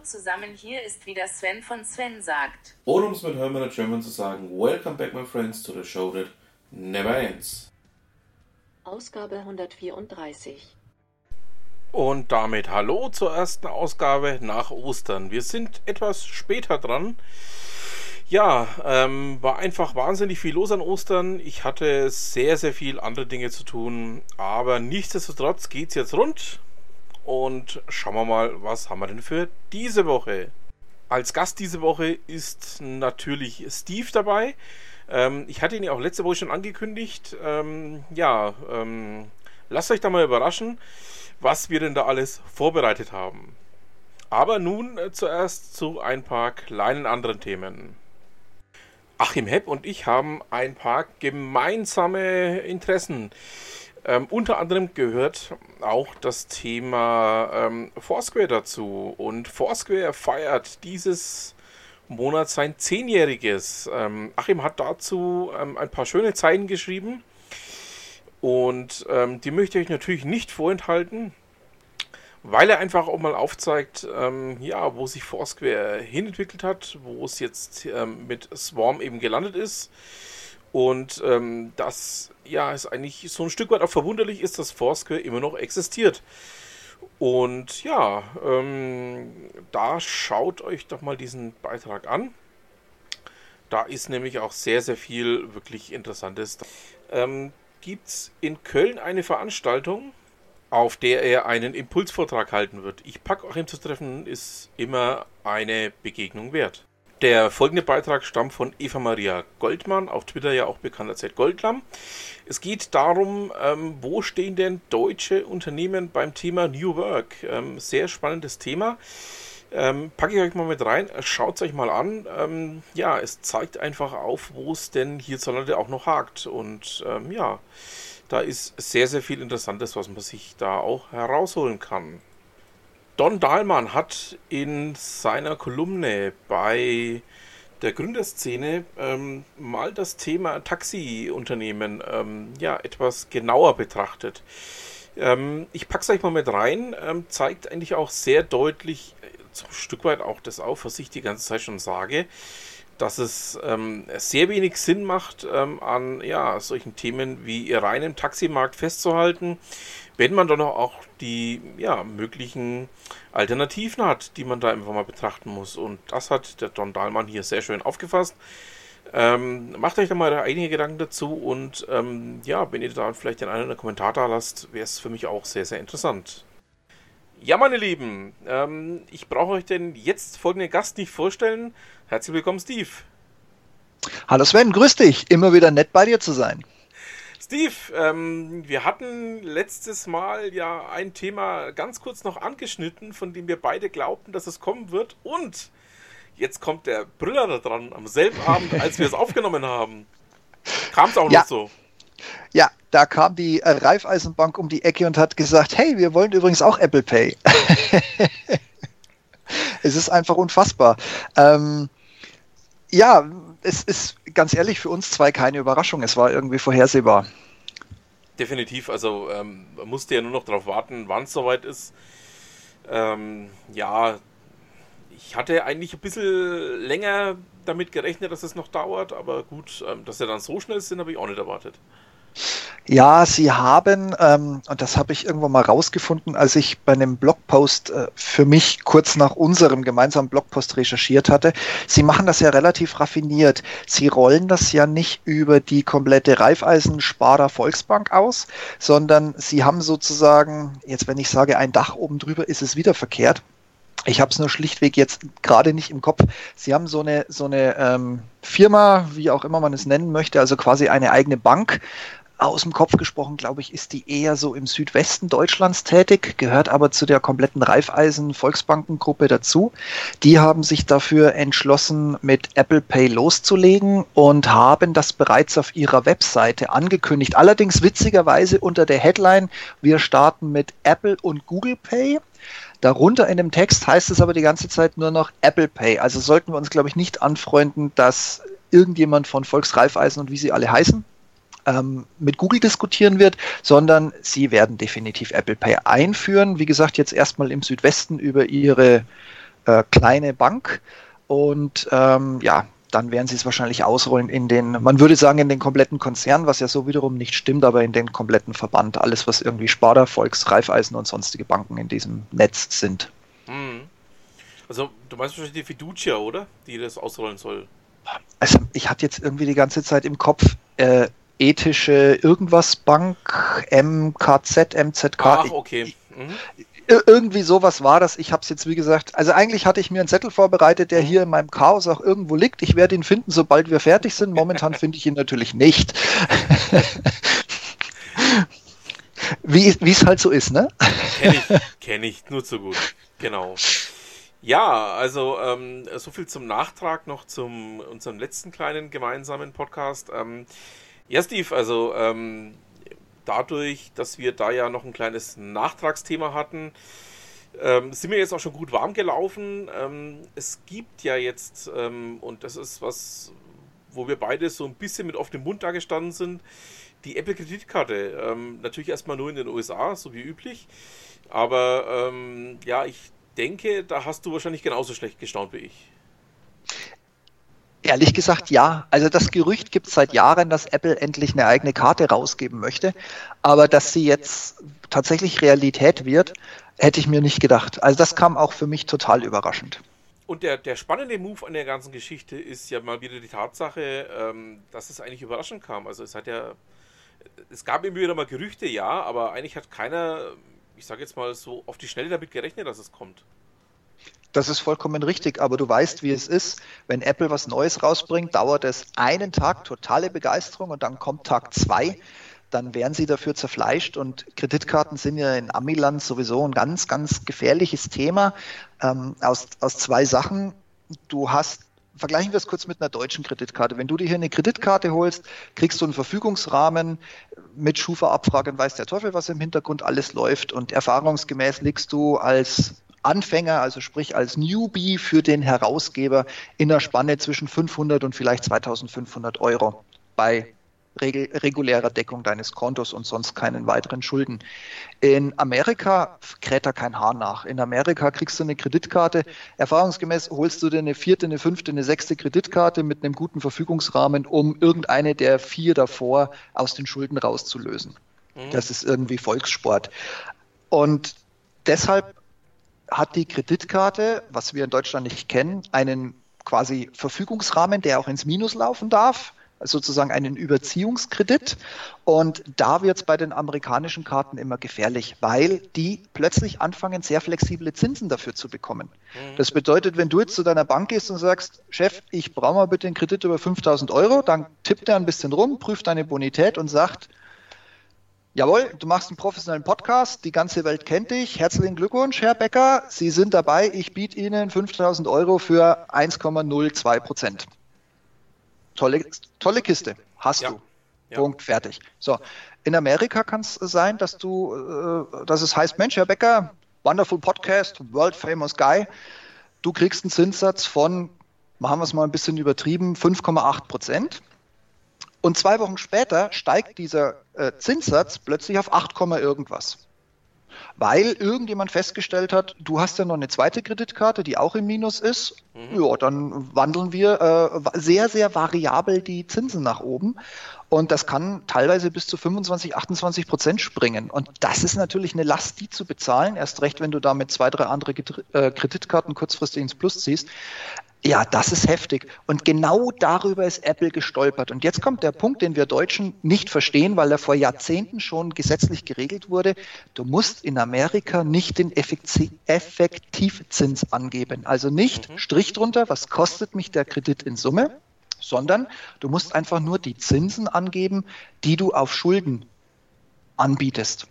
Hallo zusammen, hier ist wieder Sven von Sven sagt. Oder um es mit Hermann German zu sagen, Welcome back my friends to the show that never ends. Ausgabe 134. Und damit hallo zur ersten Ausgabe nach Ostern. Wir sind etwas später dran. Ja, ähm, war einfach wahnsinnig viel los an Ostern. Ich hatte sehr, sehr viel andere Dinge zu tun. Aber nichtsdestotrotz geht's jetzt rund. Und schauen wir mal, was haben wir denn für diese Woche? Als Gast diese Woche ist natürlich Steve dabei. Ähm, ich hatte ihn ja auch letzte Woche schon angekündigt. Ähm, ja, ähm, lasst euch da mal überraschen was wir denn da alles vorbereitet haben. Aber nun äh, zuerst zu ein paar kleinen anderen Themen. Achim Hepp und ich haben ein paar gemeinsame Interessen. Ähm, unter anderem gehört auch das Thema ähm, Foursquare dazu. Und Foursquare feiert dieses Monat sein Zehnjähriges. Ähm, Achim hat dazu ähm, ein paar schöne Zeilen geschrieben. Und ähm, die möchte ich natürlich nicht vorenthalten, weil er einfach auch mal aufzeigt, ähm, ja, wo sich Foursquare hinentwickelt hat, wo es jetzt ähm, mit Swarm eben gelandet ist. Und ähm, das ja ist eigentlich so ein Stück weit auch verwunderlich ist, dass Foursquare immer noch existiert. Und ja, ähm, da schaut euch doch mal diesen Beitrag an. Da ist nämlich auch sehr, sehr viel wirklich Interessantes. Ähm, gibt es in Köln eine Veranstaltung, auf der er einen Impulsvortrag halten wird. Ich packe auch ihm zu treffen, ist immer eine Begegnung wert. Der folgende Beitrag stammt von Eva Maria Goldmann, auf Twitter ja auch bekannt als Goldlam. Es geht darum, ähm, wo stehen denn deutsche Unternehmen beim Thema New Work? Ähm, sehr spannendes Thema. Ähm, packe ich euch mal mit rein, schaut es euch mal an. Ähm, ja, es zeigt einfach auf, wo es denn hierzulande auch noch hakt. Und ähm, ja, da ist sehr, sehr viel Interessantes, was man sich da auch herausholen kann. Don Dahlmann hat in seiner Kolumne bei der Gründerszene ähm, mal das Thema Taxiunternehmen ähm, ja, etwas genauer betrachtet. Ähm, ich packe es euch mal mit rein, ähm, zeigt eigentlich auch sehr deutlich, so ein Stück weit auch das auf, was ich die ganze Zeit schon sage, dass es ähm, sehr wenig Sinn macht, ähm, an ja, solchen Themen wie rein im Taximarkt festzuhalten, wenn man dann auch die ja, möglichen Alternativen hat, die man da einfach mal betrachten muss. Und das hat der Don Dahlmann hier sehr schön aufgefasst. Ähm, macht euch da mal einige Gedanken dazu und ähm, ja, wenn ihr da vielleicht den einen oder Kommentar da lasst, wäre es für mich auch sehr, sehr interessant. Ja, meine Lieben, ähm, ich brauche euch denn jetzt folgenden Gast nicht vorstellen. Herzlich willkommen, Steve. Hallo Sven, grüß dich. Immer wieder nett bei dir zu sein. Steve, ähm, wir hatten letztes Mal ja ein Thema ganz kurz noch angeschnitten, von dem wir beide glaubten, dass es kommen wird. Und jetzt kommt der Brüller da dran, am selben Abend, als wir es aufgenommen haben. Kam es auch ja. noch so. Ja, da kam die äh, Raiffeisenbank um die Ecke und hat gesagt, hey, wir wollen übrigens auch Apple Pay. es ist einfach unfassbar. Ähm, ja, es ist ganz ehrlich für uns zwei keine Überraschung. Es war irgendwie vorhersehbar. Definitiv, also ähm, man musste ja nur noch darauf warten, wann es soweit ist. Ähm, ja, ich hatte eigentlich ein bisschen länger damit gerechnet, dass es noch dauert, aber gut, ähm, dass sie dann so schnell sind, habe ich auch nicht erwartet. Ja, sie haben, ähm, und das habe ich irgendwann mal rausgefunden, als ich bei einem Blogpost äh, für mich kurz nach unserem gemeinsamen Blogpost recherchiert hatte. Sie machen das ja relativ raffiniert. Sie rollen das ja nicht über die komplette Raiffeisen-Sparer Volksbank aus, sondern sie haben sozusagen, jetzt wenn ich sage ein Dach oben drüber, ist es wieder verkehrt. Ich habe es nur schlichtweg jetzt gerade nicht im Kopf. Sie haben so eine, so eine ähm, Firma, wie auch immer man es nennen möchte, also quasi eine eigene Bank, aus dem Kopf gesprochen, glaube ich, ist die eher so im Südwesten Deutschlands tätig, gehört aber zu der kompletten Raiffeisen Volksbankengruppe dazu. Die haben sich dafür entschlossen, mit Apple Pay loszulegen und haben das bereits auf ihrer Webseite angekündigt. Allerdings witzigerweise unter der Headline, wir starten mit Apple und Google Pay. Darunter in dem Text heißt es aber die ganze Zeit nur noch Apple Pay. Also sollten wir uns, glaube ich, nicht anfreunden, dass irgendjemand von Volksreifeisen und wie sie alle heißen, ähm, mit Google diskutieren wird, sondern sie werden definitiv Apple Pay einführen. Wie gesagt, jetzt erstmal im Südwesten über ihre äh, kleine Bank. Und ähm, ja, dann werden sie es wahrscheinlich ausrollen in den, man würde sagen, in den kompletten Konzern, was ja so wiederum nicht stimmt, aber in den kompletten Verband. Alles, was irgendwie Sparda, Volks, Raiffeisen und sonstige Banken in diesem Netz sind. Hm. Also, du meinst wahrscheinlich die Fiducia, oder? Die das ausrollen soll. Also, ich hatte jetzt irgendwie die ganze Zeit im Kopf, äh, ethische irgendwas Bank, MKZ, MZK. Ach, okay. Mhm. Irgendwie sowas war das. Ich habe es jetzt, wie gesagt, also eigentlich hatte ich mir einen Zettel vorbereitet, der hier in meinem Chaos auch irgendwo liegt. Ich werde ihn finden, sobald wir fertig sind. Momentan finde ich ihn natürlich nicht. wie es halt so ist, ne? Kenne ich, kenn ich, nur zu gut. Genau. Ja, also ähm, so viel zum Nachtrag noch zum unserem letzten kleinen gemeinsamen Podcast. Ähm, ja, Steve, also ähm, dadurch, dass wir da ja noch ein kleines Nachtragsthema hatten, ähm, sind wir jetzt auch schon gut warm gelaufen. Ähm, es gibt ja jetzt, ähm, und das ist was, wo wir beide so ein bisschen mit offenem Mund da gestanden sind, die Apple Kreditkarte. Ähm, natürlich erstmal nur in den USA, so wie üblich. Aber ähm, ja, ich denke, da hast du wahrscheinlich genauso schlecht gestaunt wie ich. Ehrlich gesagt, ja. Also das Gerücht gibt es seit Jahren, dass Apple endlich eine eigene Karte rausgeben möchte. Aber dass sie jetzt tatsächlich Realität wird, hätte ich mir nicht gedacht. Also das kam auch für mich total überraschend. Und der, der spannende Move an der ganzen Geschichte ist ja mal wieder die Tatsache, ähm, dass es eigentlich überraschend kam. Also es hat ja, es gab immer wieder mal Gerüchte, ja, aber eigentlich hat keiner, ich sage jetzt mal so, auf die Schnelle damit gerechnet, dass es kommt. Das ist vollkommen richtig, aber du weißt, wie es ist. Wenn Apple was Neues rausbringt, dauert es einen Tag totale Begeisterung und dann kommt Tag zwei. Dann werden sie dafür zerfleischt und Kreditkarten sind ja in Amiland sowieso ein ganz, ganz gefährliches Thema ähm, aus, aus zwei Sachen. Du hast vergleichen wir es kurz mit einer deutschen Kreditkarte. Wenn du dir hier eine Kreditkarte holst, kriegst du einen Verfügungsrahmen mit Schufa-Abfrage und weiß der Teufel, was im Hintergrund alles läuft. Und erfahrungsgemäß liegst du als Anfänger, also sprich als Newbie für den Herausgeber in der Spanne zwischen 500 und vielleicht 2500 Euro bei regulärer Deckung deines Kontos und sonst keinen weiteren Schulden. In Amerika kräht da kein Haar nach. In Amerika kriegst du eine Kreditkarte. Erfahrungsgemäß holst du dir eine vierte, eine fünfte, eine sechste Kreditkarte mit einem guten Verfügungsrahmen, um irgendeine der vier davor aus den Schulden rauszulösen. Mhm. Das ist irgendwie Volkssport. Und deshalb hat die Kreditkarte, was wir in Deutschland nicht kennen, einen quasi Verfügungsrahmen, der auch ins Minus laufen darf, sozusagen einen Überziehungskredit. Und da wird es bei den amerikanischen Karten immer gefährlich, weil die plötzlich anfangen, sehr flexible Zinsen dafür zu bekommen. Mhm. Das bedeutet, wenn du jetzt zu deiner Bank gehst und sagst, Chef, ich brauche mal bitte einen Kredit über 5000 Euro, dann tippt er ein bisschen rum, prüft deine Bonität und sagt, Jawohl, du machst einen professionellen Podcast, die ganze Welt kennt dich. Herzlichen Glückwunsch, Herr Becker. Sie sind dabei. Ich biete Ihnen 5000 Euro für 1,02 Prozent. Tolle, tolle Kiste. Hast ja. du. Ja. Punkt, fertig. So, in Amerika kann es sein, dass du, äh, dass es heißt, Mensch, Herr Becker, wonderful Podcast, world famous guy. Du kriegst einen Zinssatz von, machen wir es mal ein bisschen übertrieben, 5,8 Prozent. Und zwei Wochen später steigt dieser äh, Zinssatz plötzlich auf 8, irgendwas. Weil irgendjemand festgestellt hat, du hast ja noch eine zweite Kreditkarte, die auch im Minus ist. Mhm. Ja, dann wandeln wir äh, sehr, sehr variabel die Zinsen nach oben. Und das kann teilweise bis zu 25, 28 Prozent springen. Und das ist natürlich eine Last, die zu bezahlen. Erst recht, wenn du damit zwei, drei andere äh, Kreditkarten kurzfristig ins Plus ziehst. Ja, das ist heftig. Und genau darüber ist Apple gestolpert. Und jetzt kommt der Punkt, den wir Deutschen nicht verstehen, weil er vor Jahrzehnten schon gesetzlich geregelt wurde. Du musst in Amerika nicht den Effektivzins angeben. Also nicht mhm. Strich drunter, was kostet mich der Kredit in Summe, sondern du musst einfach nur die Zinsen angeben, die du auf Schulden anbietest.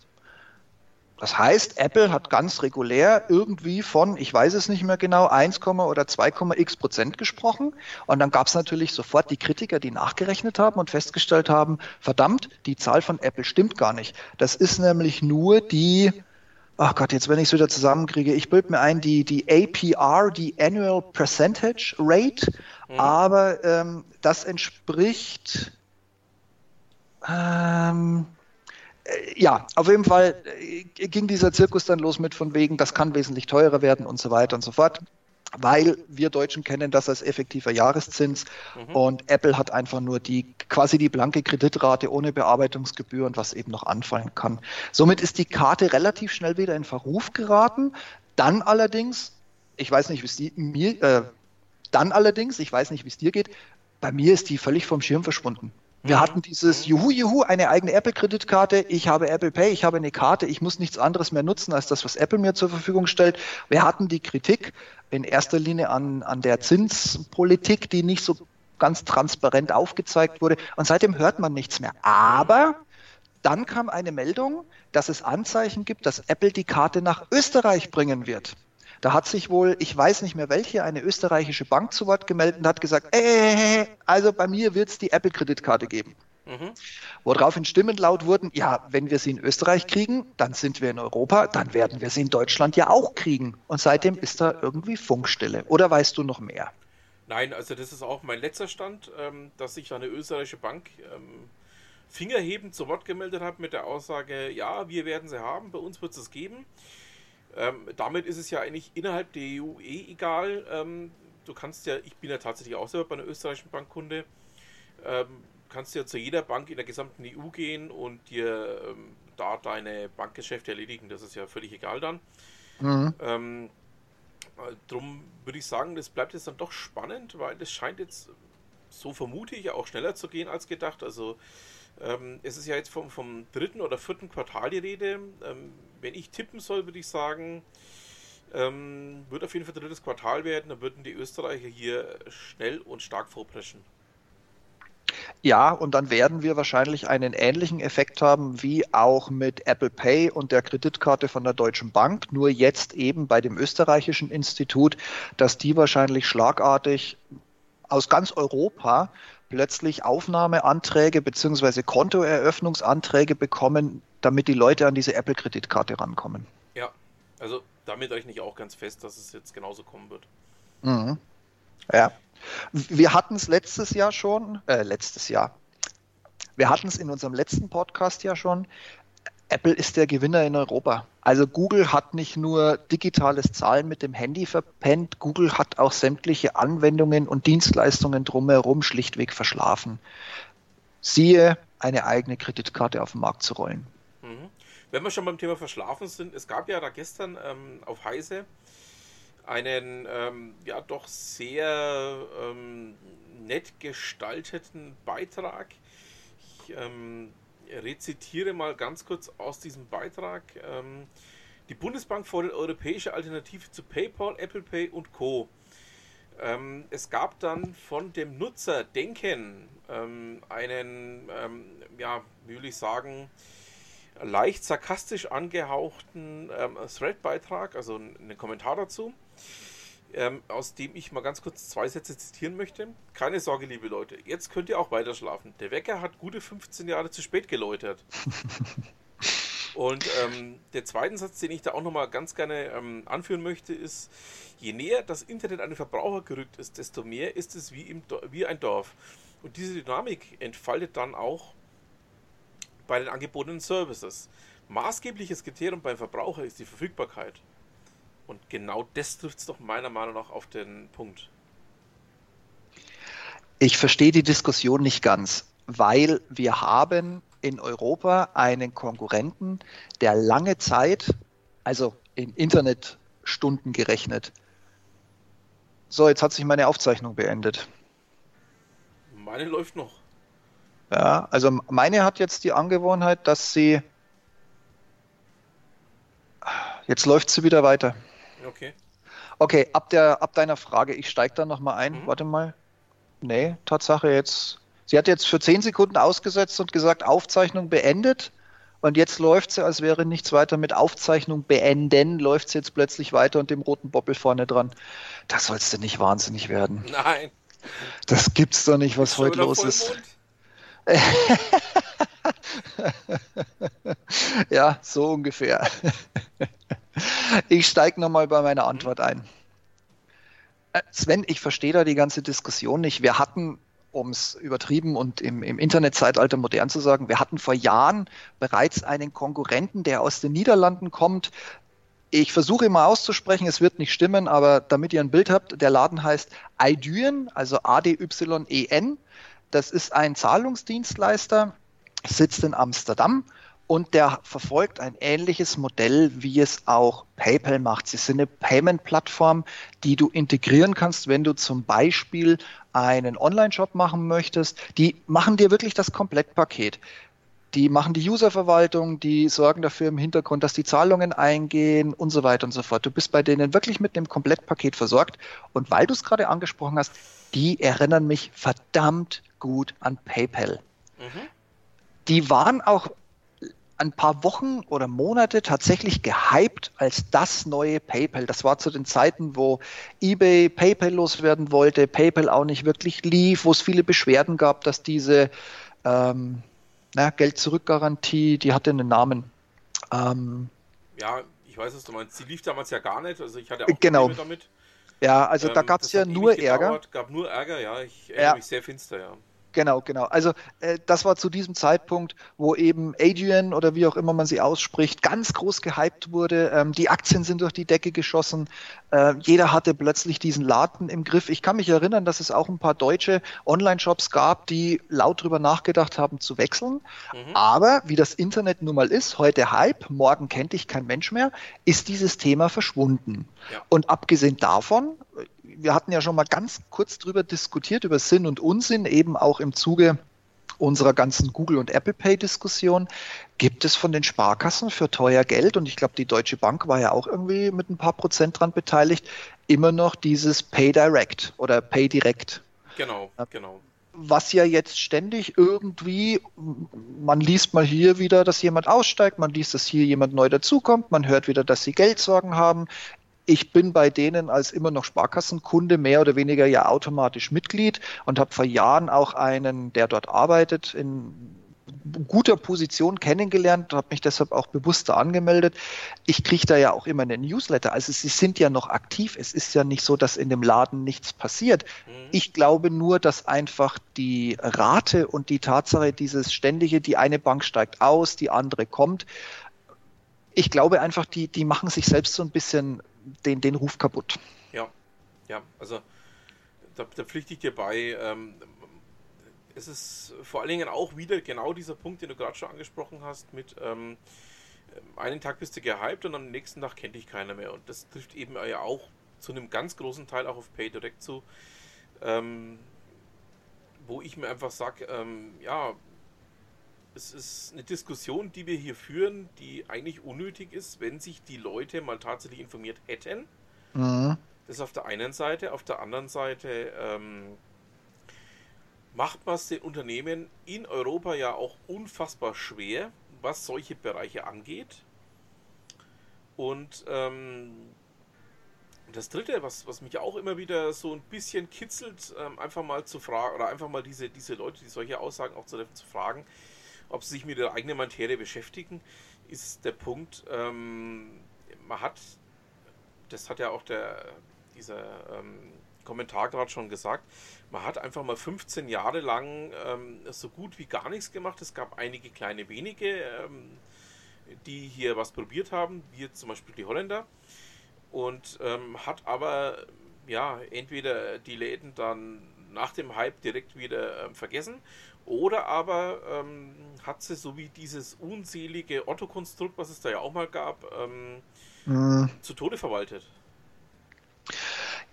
Das heißt, Apple hat ganz regulär irgendwie von, ich weiß es nicht mehr genau, 1, oder 2,x Prozent gesprochen. Und dann gab es natürlich sofort die Kritiker, die nachgerechnet haben und festgestellt haben, verdammt, die Zahl von Apple stimmt gar nicht. Das ist nämlich nur die, ach Gott, jetzt wenn ich es wieder zusammenkriege, ich bilde mir ein, die, die APR, die Annual Percentage Rate, mhm. aber ähm, das entspricht, ähm, äh, ja, auf jeden Fall äh, ging dieser Zirkus dann los mit von wegen, das kann wesentlich teurer werden und so weiter und so fort. weil wir Deutschen kennen das als effektiver Jahreszins mhm. und Apple hat einfach nur die quasi die blanke Kreditrate ohne Bearbeitungsgebühr und was eben noch anfallen kann. Somit ist die Karte relativ schnell wieder in Verruf geraten. Dann allerdings, ich weiß nicht, wie es mir, äh, dann allerdings, ich weiß nicht, wie es dir geht, bei mir ist die völlig vom Schirm verschwunden. Wir mhm. hatten dieses Juhu, Juhu, eine eigene Apple-Kreditkarte. Ich habe Apple Pay, ich habe eine Karte, ich muss nichts anderes mehr nutzen als das, was Apple mir zur Verfügung stellt. Wir hatten die Kritik in erster Linie an, an der Zinspolitik, die nicht so ganz transparent aufgezeigt wurde. Und seitdem hört man nichts mehr. Aber dann kam eine Meldung, dass es Anzeichen gibt, dass Apple die Karte nach Österreich bringen wird. Da hat sich wohl, ich weiß nicht mehr welche, eine österreichische Bank zu Wort gemeldet und hat gesagt, äh, also bei mir wird es die Apple-Kreditkarte geben. Mhm. Woraufhin Stimmen laut wurden, ja, wenn wir sie in Österreich kriegen, dann sind wir in Europa, dann werden wir sie in Deutschland ja auch kriegen. Und seitdem ist da irgendwie Funkstille. Oder weißt du noch mehr? Nein, also das ist auch mein letzter Stand, ähm, dass sich eine österreichische Bank ähm, fingerhebend zu Wort gemeldet hat mit der Aussage, ja, wir werden sie haben, bei uns wird es geben. Ähm, damit ist es ja eigentlich innerhalb der EU eh egal. Ähm, du kannst ja, ich bin ja tatsächlich auch selber bei einer österreichischen Bankkunde, ähm, kannst ja zu jeder Bank in der gesamten EU gehen und dir ähm, da deine Bankgeschäfte erledigen. Das ist ja völlig egal dann. Mhm. Ähm, drum würde ich sagen, das bleibt jetzt dann doch spannend, weil das scheint jetzt, so vermute ich, auch schneller zu gehen als gedacht. Also ähm, es ist ja jetzt vom, vom dritten oder vierten Quartal die Rede. Ähm, wenn ich tippen soll, würde ich sagen, ähm, wird auf jeden Fall drittes Quartal werden. Dann würden die Österreicher hier schnell und stark vorpreschen. Ja, und dann werden wir wahrscheinlich einen ähnlichen Effekt haben wie auch mit Apple Pay und der Kreditkarte von der Deutschen Bank, nur jetzt eben bei dem österreichischen Institut, dass die wahrscheinlich schlagartig aus ganz Europa plötzlich Aufnahmeanträge bzw. Kontoeröffnungsanträge bekommen, damit die Leute an diese Apple-Kreditkarte rankommen. Ja, also damit rechne ich auch ganz fest, dass es jetzt genauso kommen wird. Mhm. Ja. Wir hatten es letztes Jahr schon, äh, letztes Jahr. Wir hatten es in unserem letzten Podcast ja schon. Apple ist der Gewinner in Europa. Also Google hat nicht nur digitales Zahlen mit dem Handy verpennt, Google hat auch sämtliche Anwendungen und Dienstleistungen drumherum schlichtweg verschlafen. Siehe, eine eigene Kreditkarte auf den Markt zu rollen. Mhm. Wenn wir schon beim Thema Verschlafen sind, es gab ja da gestern ähm, auf Heise einen ähm, ja doch sehr ähm, nett gestalteten Beitrag. Ich, ähm, rezitiere mal ganz kurz aus diesem Beitrag. Ähm, die Bundesbank fordert europäische Alternative zu PayPal, Apple Pay und Co. Ähm, es gab dann von dem Nutzer Denken ähm, einen, ähm, ja, wie will ich sagen, leicht sarkastisch angehauchten ähm, Thread-Beitrag, also einen Kommentar dazu ähm, aus dem ich mal ganz kurz zwei Sätze zitieren möchte. Keine Sorge, liebe Leute, jetzt könnt ihr auch weiter schlafen. Der Wecker hat gute 15 Jahre zu spät geläutert. Und ähm, der zweite Satz, den ich da auch nochmal ganz gerne ähm, anführen möchte, ist, je näher das Internet an den Verbraucher gerückt ist, desto mehr ist es wie, im wie ein Dorf. Und diese Dynamik entfaltet dann auch bei den angebotenen Services. Maßgebliches Kriterium beim Verbraucher ist die Verfügbarkeit. Und genau das trifft es doch meiner Meinung nach auf den Punkt. Ich verstehe die Diskussion nicht ganz, weil wir haben in Europa einen Konkurrenten, der lange Zeit, also in Internetstunden gerechnet. So, jetzt hat sich meine Aufzeichnung beendet. Meine läuft noch. Ja, also meine hat jetzt die Angewohnheit, dass sie. Jetzt läuft sie wieder weiter. Okay. Okay, ab, der, ab deiner Frage, ich steige da nochmal ein. Mhm. Warte mal. Nee, Tatsache jetzt. Sie hat jetzt für 10 Sekunden ausgesetzt und gesagt, Aufzeichnung beendet. Und jetzt läuft sie, als wäre nichts weiter mit Aufzeichnung beenden, läuft sie jetzt plötzlich weiter und dem roten Boppel vorne dran. Da sollst du nicht wahnsinnig werden. Nein. Das gibt's doch nicht, was heute los ist. ja, so ungefähr. Ich steige nochmal bei meiner Antwort ein. Äh, Sven, ich verstehe da die ganze Diskussion nicht. Wir hatten, um es übertrieben und im, im Internetzeitalter modern zu sagen, wir hatten vor Jahren bereits einen Konkurrenten, der aus den Niederlanden kommt, Ich versuche immer auszusprechen, es wird nicht stimmen, aber damit ihr ein Bild habt, der Laden heißt Aidyen, also A-D-Y-E-N. Das ist ein Zahlungsdienstleister, sitzt in Amsterdam und der verfolgt ein ähnliches Modell, wie es auch PayPal macht. Sie sind eine Payment-Plattform, die du integrieren kannst, wenn du zum Beispiel einen Online-Shop machen möchtest. Die machen dir wirklich das Komplettpaket. Die machen die Userverwaltung, die sorgen dafür im Hintergrund, dass die Zahlungen eingehen und so weiter und so fort. Du bist bei denen wirklich mit dem Komplettpaket versorgt. Und weil du es gerade angesprochen hast, die erinnern mich verdammt gut an PayPal. Mhm. Die waren auch ein paar Wochen oder Monate tatsächlich gehypt als das neue PayPal. Das war zu den Zeiten, wo eBay PayPal loswerden wollte, PayPal auch nicht wirklich lief, wo es viele Beschwerden gab, dass diese ähm, Geld-Zurück-Garantie, die hatte einen Namen. Ähm, ja, ich weiß es, du meinst, sie lief damals ja gar nicht, also ich hatte auch genau. damit. Ja, also ähm, da gab es ja nur Ärger. gab nur Ärger, ja, ich erinnere ja. mich sehr finster, ja. Genau, genau. Also äh, das war zu diesem Zeitpunkt, wo eben Adrian oder wie auch immer man sie ausspricht, ganz groß gehypt wurde. Ähm, die Aktien sind durch die Decke geschossen. Äh, jeder hatte plötzlich diesen Laden im Griff. Ich kann mich erinnern, dass es auch ein paar deutsche Online-Shops gab, die laut drüber nachgedacht haben zu wechseln. Mhm. Aber wie das Internet nun mal ist, heute Hype, morgen kennt dich kein Mensch mehr, ist dieses Thema verschwunden. Ja. Und abgesehen davon wir hatten ja schon mal ganz kurz drüber diskutiert, über Sinn und Unsinn, eben auch im Zuge unserer ganzen Google- und Apple Pay-Diskussion. Gibt es von den Sparkassen für teuer Geld, und ich glaube, die Deutsche Bank war ja auch irgendwie mit ein paar Prozent dran beteiligt, immer noch dieses Pay Direct oder Pay Direct? Genau, genau was ja jetzt ständig irgendwie, man liest mal hier wieder, dass jemand aussteigt, man liest, dass hier jemand neu dazukommt, man hört wieder, dass sie Geldsorgen haben ich bin bei denen als immer noch Sparkassenkunde mehr oder weniger ja automatisch Mitglied und habe vor Jahren auch einen, der dort arbeitet, in guter Position kennengelernt, habe mich deshalb auch bewusster angemeldet. Ich kriege da ja auch immer einen Newsletter. Also sie sind ja noch aktiv. Es ist ja nicht so, dass in dem Laden nichts passiert. Mhm. Ich glaube nur, dass einfach die Rate und die Tatsache, dieses ständige, die eine Bank steigt aus, die andere kommt, ich glaube einfach, die, die machen sich selbst so ein bisschen den, den Ruf kaputt. Ja, ja, also da, da pflichte ich dir bei. Ähm, es ist vor allen Dingen auch wieder genau dieser Punkt, den du gerade schon angesprochen hast, mit ähm, einen Tag bist du gehypt und am nächsten Tag kennt dich keiner mehr. Und das trifft eben ja auch zu einem ganz großen Teil auch auf PayDirect zu, ähm, wo ich mir einfach sage, ähm, ja, es ist eine Diskussion, die wir hier führen, die eigentlich unnötig ist, wenn sich die Leute mal tatsächlich informiert hätten. Mhm. Das ist auf der einen Seite. Auf der anderen Seite ähm, macht man es den Unternehmen in Europa ja auch unfassbar schwer, was solche Bereiche angeht. Und ähm, das dritte, was, was mich auch immer wieder so ein bisschen kitzelt, ähm, einfach mal zu fragen, oder einfach mal diese, diese Leute, die solche Aussagen auch zu, zu fragen, ob sie sich mit der eigenen Materie beschäftigen, ist der Punkt, ähm, man hat, das hat ja auch der, dieser ähm, Kommentar gerade schon gesagt, man hat einfach mal 15 Jahre lang ähm, so gut wie gar nichts gemacht. Es gab einige kleine wenige, ähm, die hier was probiert haben, wie zum Beispiel die Holländer. Und ähm, hat aber ja entweder die Läden dann nach dem Hype direkt wieder ähm, vergessen oder aber ähm, hat sie so wie dieses unselige Otto-Konstrukt, was es da ja auch mal gab, ähm, mhm. zu Tode verwaltet.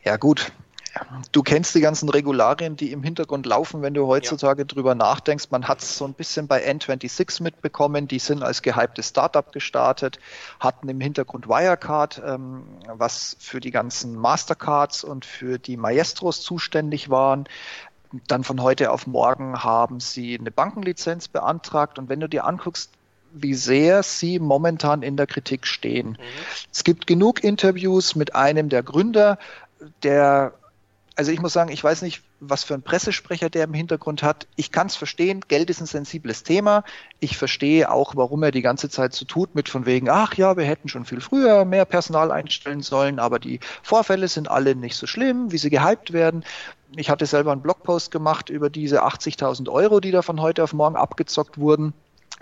Ja gut, Du kennst die ganzen Regularien, die im Hintergrund laufen, wenn du heutzutage ja. drüber nachdenkst. Man hat es so ein bisschen bei N26 mitbekommen. Die sind als gehyptes Startup gestartet, hatten im Hintergrund Wirecard, ähm, was für die ganzen Mastercards und für die Maestros zuständig waren dann von heute auf morgen haben sie eine Bankenlizenz beantragt und wenn du dir anguckst, wie sehr sie momentan in der Kritik stehen. Mhm. Es gibt genug Interviews mit einem der Gründer, der also ich muss sagen, ich weiß nicht, was für ein Pressesprecher der im Hintergrund hat. Ich kann es verstehen, Geld ist ein sensibles Thema. Ich verstehe auch, warum er die ganze Zeit so tut, mit von wegen, ach ja, wir hätten schon viel früher mehr Personal einstellen sollen, aber die Vorfälle sind alle nicht so schlimm, wie sie gehypt werden. Ich hatte selber einen Blogpost gemacht über diese 80.000 Euro, die da von heute auf morgen abgezockt wurden.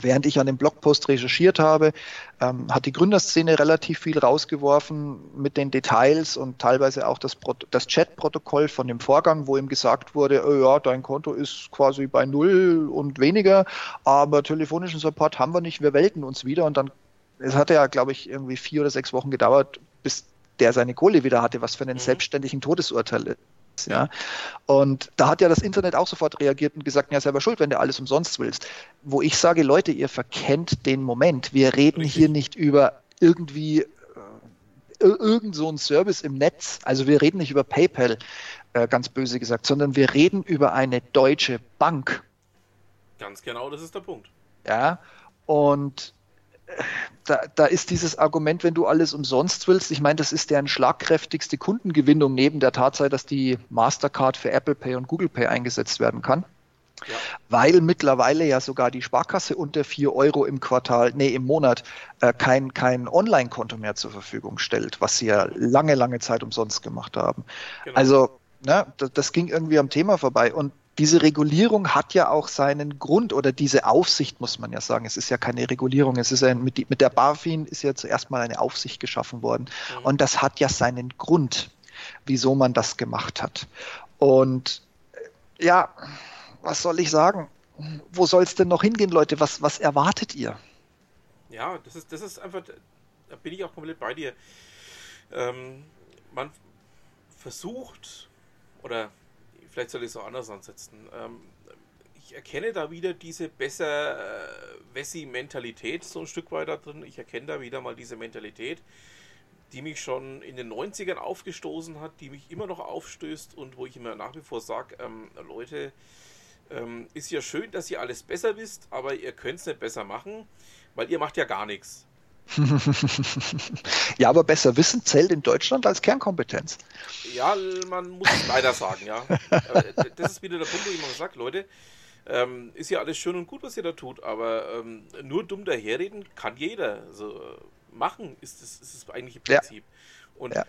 Während ich an dem Blogpost recherchiert habe, ähm, hat die Gründerszene relativ viel rausgeworfen mit den Details und teilweise auch das, das Chat-Protokoll von dem Vorgang, wo ihm gesagt wurde, oh ja, dein Konto ist quasi bei null und weniger, aber telefonischen Support haben wir nicht, wir welten uns wieder und dann, es hat ja, glaube ich, irgendwie vier oder sechs Wochen gedauert, bis der seine Kohle wieder hatte, was für einen mhm. selbstständigen Todesurteil ist. Ja. Und da hat ja das Internet auch sofort reagiert und gesagt, ja, selber schuld, wenn du alles umsonst willst. Wo ich sage, Leute, ihr verkennt den Moment. Wir reden Richtig. hier nicht über irgendwie äh, irgend so ein Service im Netz. Also wir reden nicht über PayPal, äh, ganz böse gesagt, sondern wir reden über eine deutsche Bank. Ganz genau, das ist der Punkt. Ja. Und da, da ist dieses Argument, wenn du alles umsonst willst, ich meine, das ist deren schlagkräftigste Kundengewinnung neben der Tatsache, dass die Mastercard für Apple Pay und Google Pay eingesetzt werden kann. Ja. Weil mittlerweile ja sogar die Sparkasse unter 4 Euro im Quartal, nee, im Monat äh, kein, kein Online-Konto mehr zur Verfügung stellt, was sie ja lange, lange Zeit umsonst gemacht haben. Genau. Also, ne, das, das ging irgendwie am Thema vorbei. Und diese Regulierung hat ja auch seinen Grund oder diese Aufsicht, muss man ja sagen. Es ist ja keine Regulierung. Es ist ein, mit, mit der BaFin ist ja zuerst mal eine Aufsicht geschaffen worden. Mhm. Und das hat ja seinen Grund, wieso man das gemacht hat. Und äh, ja, was soll ich sagen? Wo soll es denn noch hingehen, Leute? Was, was erwartet ihr? Ja, das ist, das ist einfach, da bin ich auch komplett bei dir. Ähm, man versucht, oder vielleicht soll ich es auch anders ansetzen. Ähm, ich erkenne da wieder diese besser äh, Wessi-Mentalität so ein Stück weiter drin. Ich erkenne da wieder mal diese Mentalität, die mich schon in den 90ern aufgestoßen hat, die mich immer noch aufstößt und wo ich immer nach wie vor sage, ähm, Leute, ähm, ist ja schön, dass ihr alles besser wisst, aber ihr könnt es nicht besser machen, weil ihr macht ja gar nichts. ja, aber besser Wissen zählt in Deutschland als Kernkompetenz. Ja, man muss es leider sagen, ja. das ist wieder der Punkt, wo ich immer sage, Leute, ähm, ist ja alles schön und gut, was ihr da tut, aber ähm, nur dumm daherreden kann jeder. Also machen ist das, ist das eigentliche Prinzip. Ja. Und ja.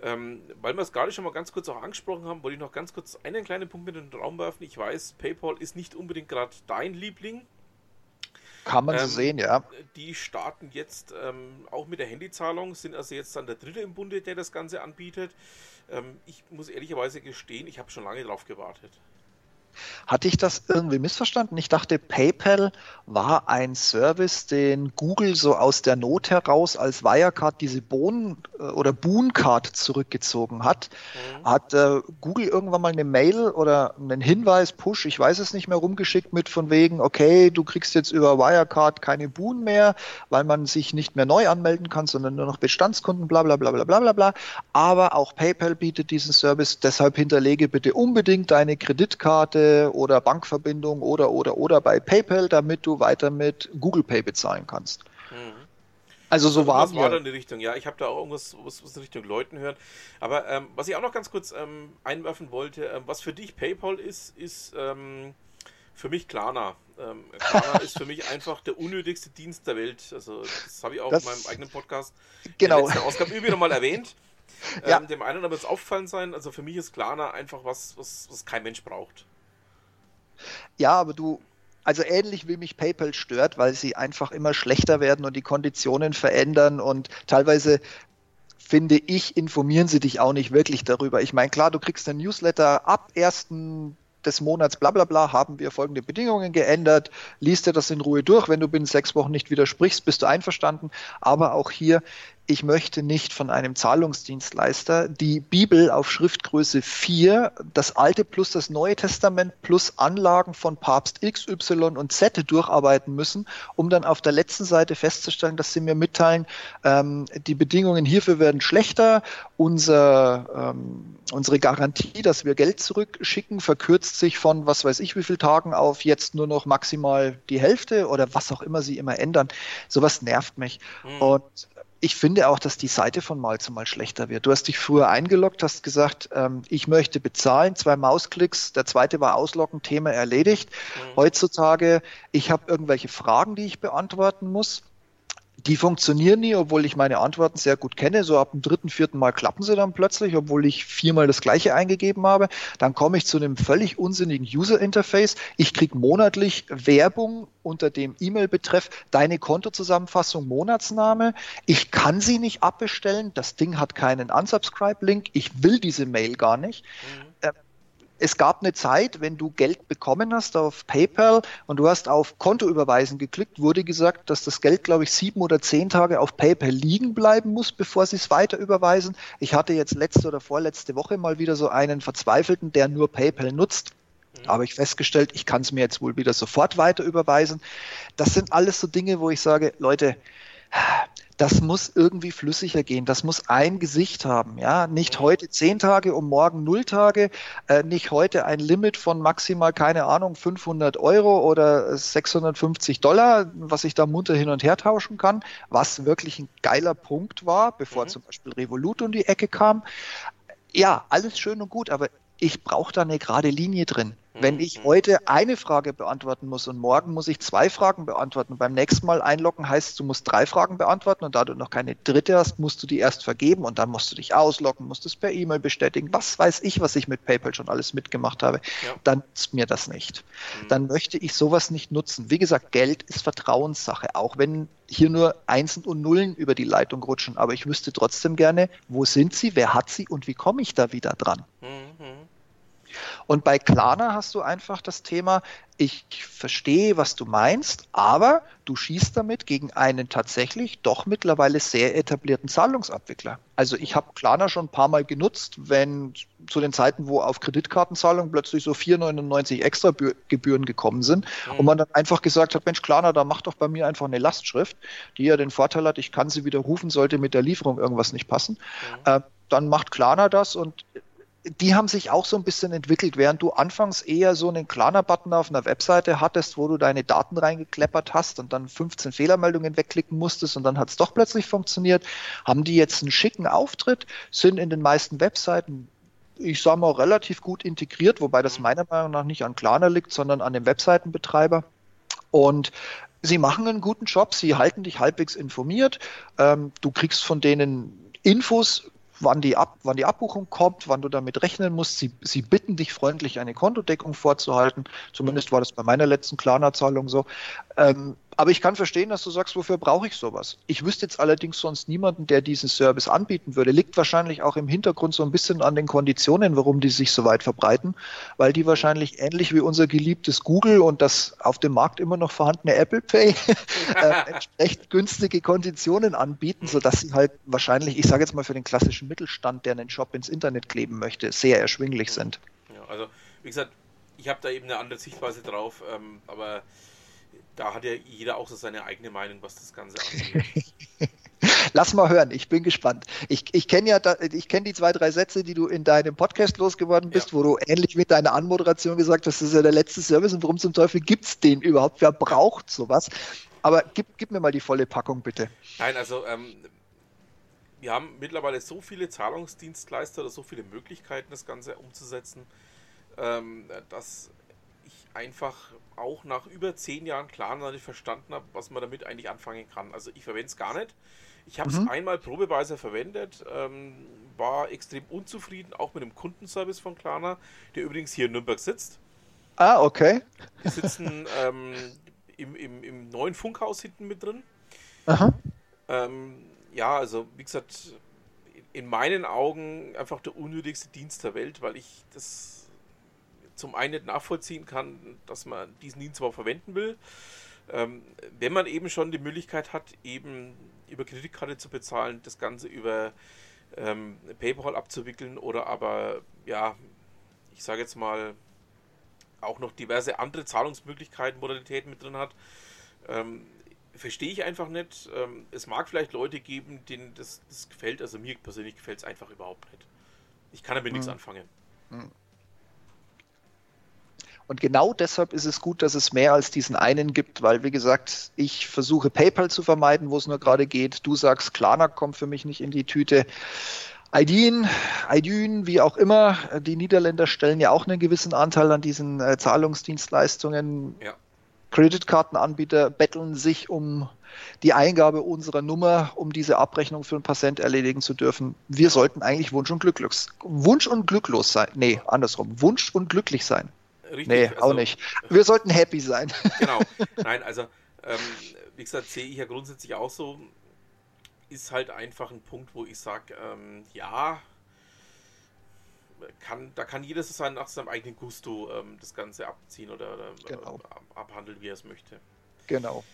Ähm, weil wir es gerade schon mal ganz kurz auch angesprochen haben, wollte ich noch ganz kurz einen kleinen Punkt mit in den Raum werfen. Ich weiß, PayPal ist nicht unbedingt gerade dein Liebling. Kann man ähm, so sehen, ja. Die starten jetzt ähm, auch mit der Handyzahlung, sind also jetzt dann der dritte im Bunde, der das Ganze anbietet. Ähm, ich muss ehrlicherweise gestehen, ich habe schon lange drauf gewartet. Hatte ich das irgendwie missverstanden? Ich dachte, PayPal war ein Service, den Google so aus der Not heraus als Wirecard diese Bohnen äh, oder Boon-Card zurückgezogen hat. Mhm. Hat äh, Google irgendwann mal eine Mail oder einen Hinweis, Push, ich weiß es nicht mehr, rumgeschickt mit von wegen, okay, du kriegst jetzt über Wirecard keine Boon mehr, weil man sich nicht mehr neu anmelden kann, sondern nur noch Bestandskunden, bla bla bla bla bla bla bla. Aber auch PayPal bietet diesen Service, deshalb hinterlege bitte unbedingt deine Kreditkarte oder Bankverbindung oder oder oder bei PayPal, damit du weiter mit Google Pay bezahlen kannst. Mhm. Also so war es. war dann die Richtung, ja. Ich habe da auch irgendwas was, was in Richtung Leuten hören. Aber ähm, was ich auch noch ganz kurz ähm, einwerfen wollte, ähm, was für dich PayPal ist, ist ähm, für mich Klarna. Ähm, Klarna ist für mich einfach der unnötigste Dienst der Welt. Also das habe ich auch das, in meinem eigenen Podcast genau. in der letzten Ausgabe übrigens nochmal erwähnt. Ja. Ähm, dem einen wird es auffallen sein. Also für mich ist Klarna einfach was, was, was kein Mensch braucht. Ja, aber du, also ähnlich wie mich PayPal stört, weil sie einfach immer schlechter werden und die Konditionen verändern und teilweise finde ich, informieren sie dich auch nicht wirklich darüber. Ich meine, klar, du kriegst ein Newsletter ab 1. des Monats, bla bla bla, haben wir folgende Bedingungen geändert, liest dir das in Ruhe durch, wenn du binnen sechs Wochen nicht widersprichst, bist du einverstanden. Aber auch hier, ich möchte nicht von einem Zahlungsdienstleister die Bibel auf Schriftgröße 4, das Alte plus das Neue Testament plus Anlagen von Papst X, Y und Z durcharbeiten müssen, um dann auf der letzten Seite festzustellen, dass sie mir mitteilen, ähm, die Bedingungen hierfür werden schlechter, unser, ähm, unsere Garantie, dass wir Geld zurückschicken, verkürzt sich von was weiß ich wie viel Tagen auf jetzt nur noch maximal die Hälfte oder was auch immer sie immer ändern. Sowas nervt mich. Mhm. Und ich finde auch, dass die Seite von Mal zu Mal schlechter wird. Du hast dich früher eingeloggt, hast gesagt, ähm, ich möchte bezahlen, zwei Mausklicks, der zweite war ausloggen, Thema erledigt. Mhm. Heutzutage, ich habe irgendwelche Fragen, die ich beantworten muss. Die funktionieren nie, obwohl ich meine Antworten sehr gut kenne. So ab dem dritten, vierten Mal klappen sie dann plötzlich, obwohl ich viermal das gleiche eingegeben habe. Dann komme ich zu einem völlig unsinnigen User-Interface. Ich kriege monatlich Werbung unter dem E-Mail-Betreff deine Kontozusammenfassung, Monatsname. Ich kann sie nicht abbestellen. Das Ding hat keinen Unsubscribe-Link. Ich will diese Mail gar nicht. Mhm es gab eine Zeit, wenn du Geld bekommen hast auf PayPal und du hast auf Konto überweisen geklickt, wurde gesagt, dass das Geld, glaube ich, sieben oder zehn Tage auf PayPal liegen bleiben muss, bevor sie es weiter überweisen. Ich hatte jetzt letzte oder vorletzte Woche mal wieder so einen Verzweifelten, der nur PayPal nutzt. Mhm. Habe ich festgestellt, ich kann es mir jetzt wohl wieder sofort weiter überweisen. Das sind alles so Dinge, wo ich sage, Leute, das muss irgendwie flüssiger gehen. Das muss ein Gesicht haben. Ja, nicht heute zehn Tage und morgen null Tage, äh, nicht heute ein Limit von maximal, keine Ahnung, 500 Euro oder 650 Dollar, was ich da munter hin und her tauschen kann, was wirklich ein geiler Punkt war, bevor mhm. zum Beispiel Revolut um die Ecke kam. Ja, alles schön und gut, aber ich brauche da eine gerade Linie drin. Wenn mhm. ich heute eine Frage beantworten muss und morgen muss ich zwei Fragen beantworten, beim nächsten Mal einloggen heißt, du musst drei Fragen beantworten und da du noch keine dritte hast, musst du die erst vergeben und dann musst du dich ausloggen, musst es per E-Mail bestätigen. Was weiß ich, was ich mit PayPal schon alles mitgemacht habe. Ja. Dann ist mir das nicht. Mhm. Dann möchte ich sowas nicht nutzen. Wie gesagt, Geld ist Vertrauenssache, auch wenn hier nur Einsen und Nullen über die Leitung rutschen. Aber ich wüsste trotzdem gerne, wo sind sie, wer hat sie und wie komme ich da wieder dran. Mhm. Und bei Klarna hast du einfach das Thema, ich verstehe, was du meinst, aber du schießt damit gegen einen tatsächlich doch mittlerweile sehr etablierten Zahlungsabwickler. Also ich habe Klarna schon ein paar Mal genutzt, wenn zu den Zeiten, wo auf Kreditkartenzahlung plötzlich so 4,99 extra Gebühren gekommen sind mhm. und man dann einfach gesagt hat, Mensch, Klarna, da mach doch bei mir einfach eine Lastschrift, die ja den Vorteil hat, ich kann sie widerrufen, sollte mit der Lieferung irgendwas nicht passen. Mhm. Äh, dann macht Klarna das und die haben sich auch so ein bisschen entwickelt, während du anfangs eher so einen Klarna-Button auf einer Webseite hattest, wo du deine Daten reingekleppert hast und dann 15 Fehlermeldungen wegklicken musstest und dann hat es doch plötzlich funktioniert, haben die jetzt einen schicken Auftritt, sind in den meisten Webseiten ich sage mal, relativ gut integriert, wobei das meiner Meinung nach nicht an Klarna liegt, sondern an dem Webseitenbetreiber. Und sie machen einen guten Job, sie halten dich halbwegs informiert. Ähm, du kriegst von denen Infos, wann die, Ab wann die Abbuchung kommt, wann du damit rechnen musst. Sie, sie bitten dich freundlich, eine Kontodeckung vorzuhalten. Zumindest war das bei meiner letzten Klarna-Zahlung so. Ähm, aber ich kann verstehen, dass du sagst, wofür brauche ich sowas? Ich wüsste jetzt allerdings sonst niemanden, der diesen Service anbieten würde. Liegt wahrscheinlich auch im Hintergrund so ein bisschen an den Konditionen, warum die sich so weit verbreiten, weil die wahrscheinlich ähnlich wie unser geliebtes Google und das auf dem Markt immer noch vorhandene Apple Pay äh, entsprechend günstige Konditionen anbieten, sodass sie halt wahrscheinlich, ich sage jetzt mal für den klassischen Mittelstand, der einen Shop ins Internet kleben möchte, sehr erschwinglich sind. Ja, also wie gesagt, ich habe da eben eine andere Sichtweise drauf, ähm, aber da hat ja jeder auch so seine eigene Meinung, was das Ganze angeht. Lass mal hören, ich bin gespannt. Ich, ich kenne ja da, ich kenne die zwei, drei Sätze, die du in deinem Podcast losgeworden bist, ja. wo du ähnlich mit deiner Anmoderation gesagt hast, das ist ja der letzte Service und warum zum Teufel gibt es den überhaupt? Wer braucht sowas? Aber gib, gib mir mal die volle Packung, bitte. Nein, also ähm, wir haben mittlerweile so viele Zahlungsdienstleister oder so viele Möglichkeiten, das Ganze umzusetzen, ähm, dass einfach auch nach über zehn Jahren klar noch nicht verstanden habe, was man damit eigentlich anfangen kann. Also ich verwende es gar nicht. Ich habe es mhm. einmal probeweise verwendet, ähm, war extrem unzufrieden, auch mit dem Kundenservice von Klarna, der übrigens hier in Nürnberg sitzt. Ah, okay. Die sitzen ähm, im, im, im neuen Funkhaus hinten mit drin. Aha. Ähm, ja, also wie gesagt, in meinen Augen einfach der unnötigste Dienst der Welt, weil ich das zum einen nicht nachvollziehen kann, dass man diesen Dienst überhaupt verwenden will. Ähm, wenn man eben schon die Möglichkeit hat, eben über Kreditkarte zu bezahlen, das Ganze über ähm, PayPal abzuwickeln oder aber, ja, ich sage jetzt mal, auch noch diverse andere Zahlungsmöglichkeiten, Modalitäten mit drin hat, ähm, verstehe ich einfach nicht. Ähm, es mag vielleicht Leute geben, denen das, das gefällt, also mir persönlich gefällt es einfach überhaupt nicht. Ich kann damit mhm. nichts anfangen. Mhm. Und genau deshalb ist es gut, dass es mehr als diesen einen gibt, weil, wie gesagt, ich versuche PayPal zu vermeiden, wo es nur gerade geht. Du sagst, Klarna kommt für mich nicht in die Tüte. Aidin, Aidün, wie auch immer, die Niederländer stellen ja auch einen gewissen Anteil an diesen äh, Zahlungsdienstleistungen. Ja. Kreditkartenanbieter betteln sich um die Eingabe unserer Nummer, um diese Abrechnung für ein Patient erledigen zu dürfen. Wir sollten eigentlich Wunsch und glücklos, Wunsch und glücklos sein. Nee, andersrum. Wunsch und glücklich sein. Richtig, nee, also, auch nicht. Wir sollten happy sein. Genau. Nein, also, ähm, wie gesagt, sehe ich ja grundsätzlich auch so. Ist halt einfach ein Punkt, wo ich sage, ähm, ja, kann, da kann jeder so sein nach seinem eigenen Gusto ähm, das Ganze abziehen oder, oder genau. äh, abhandeln, wie er es möchte. Genau.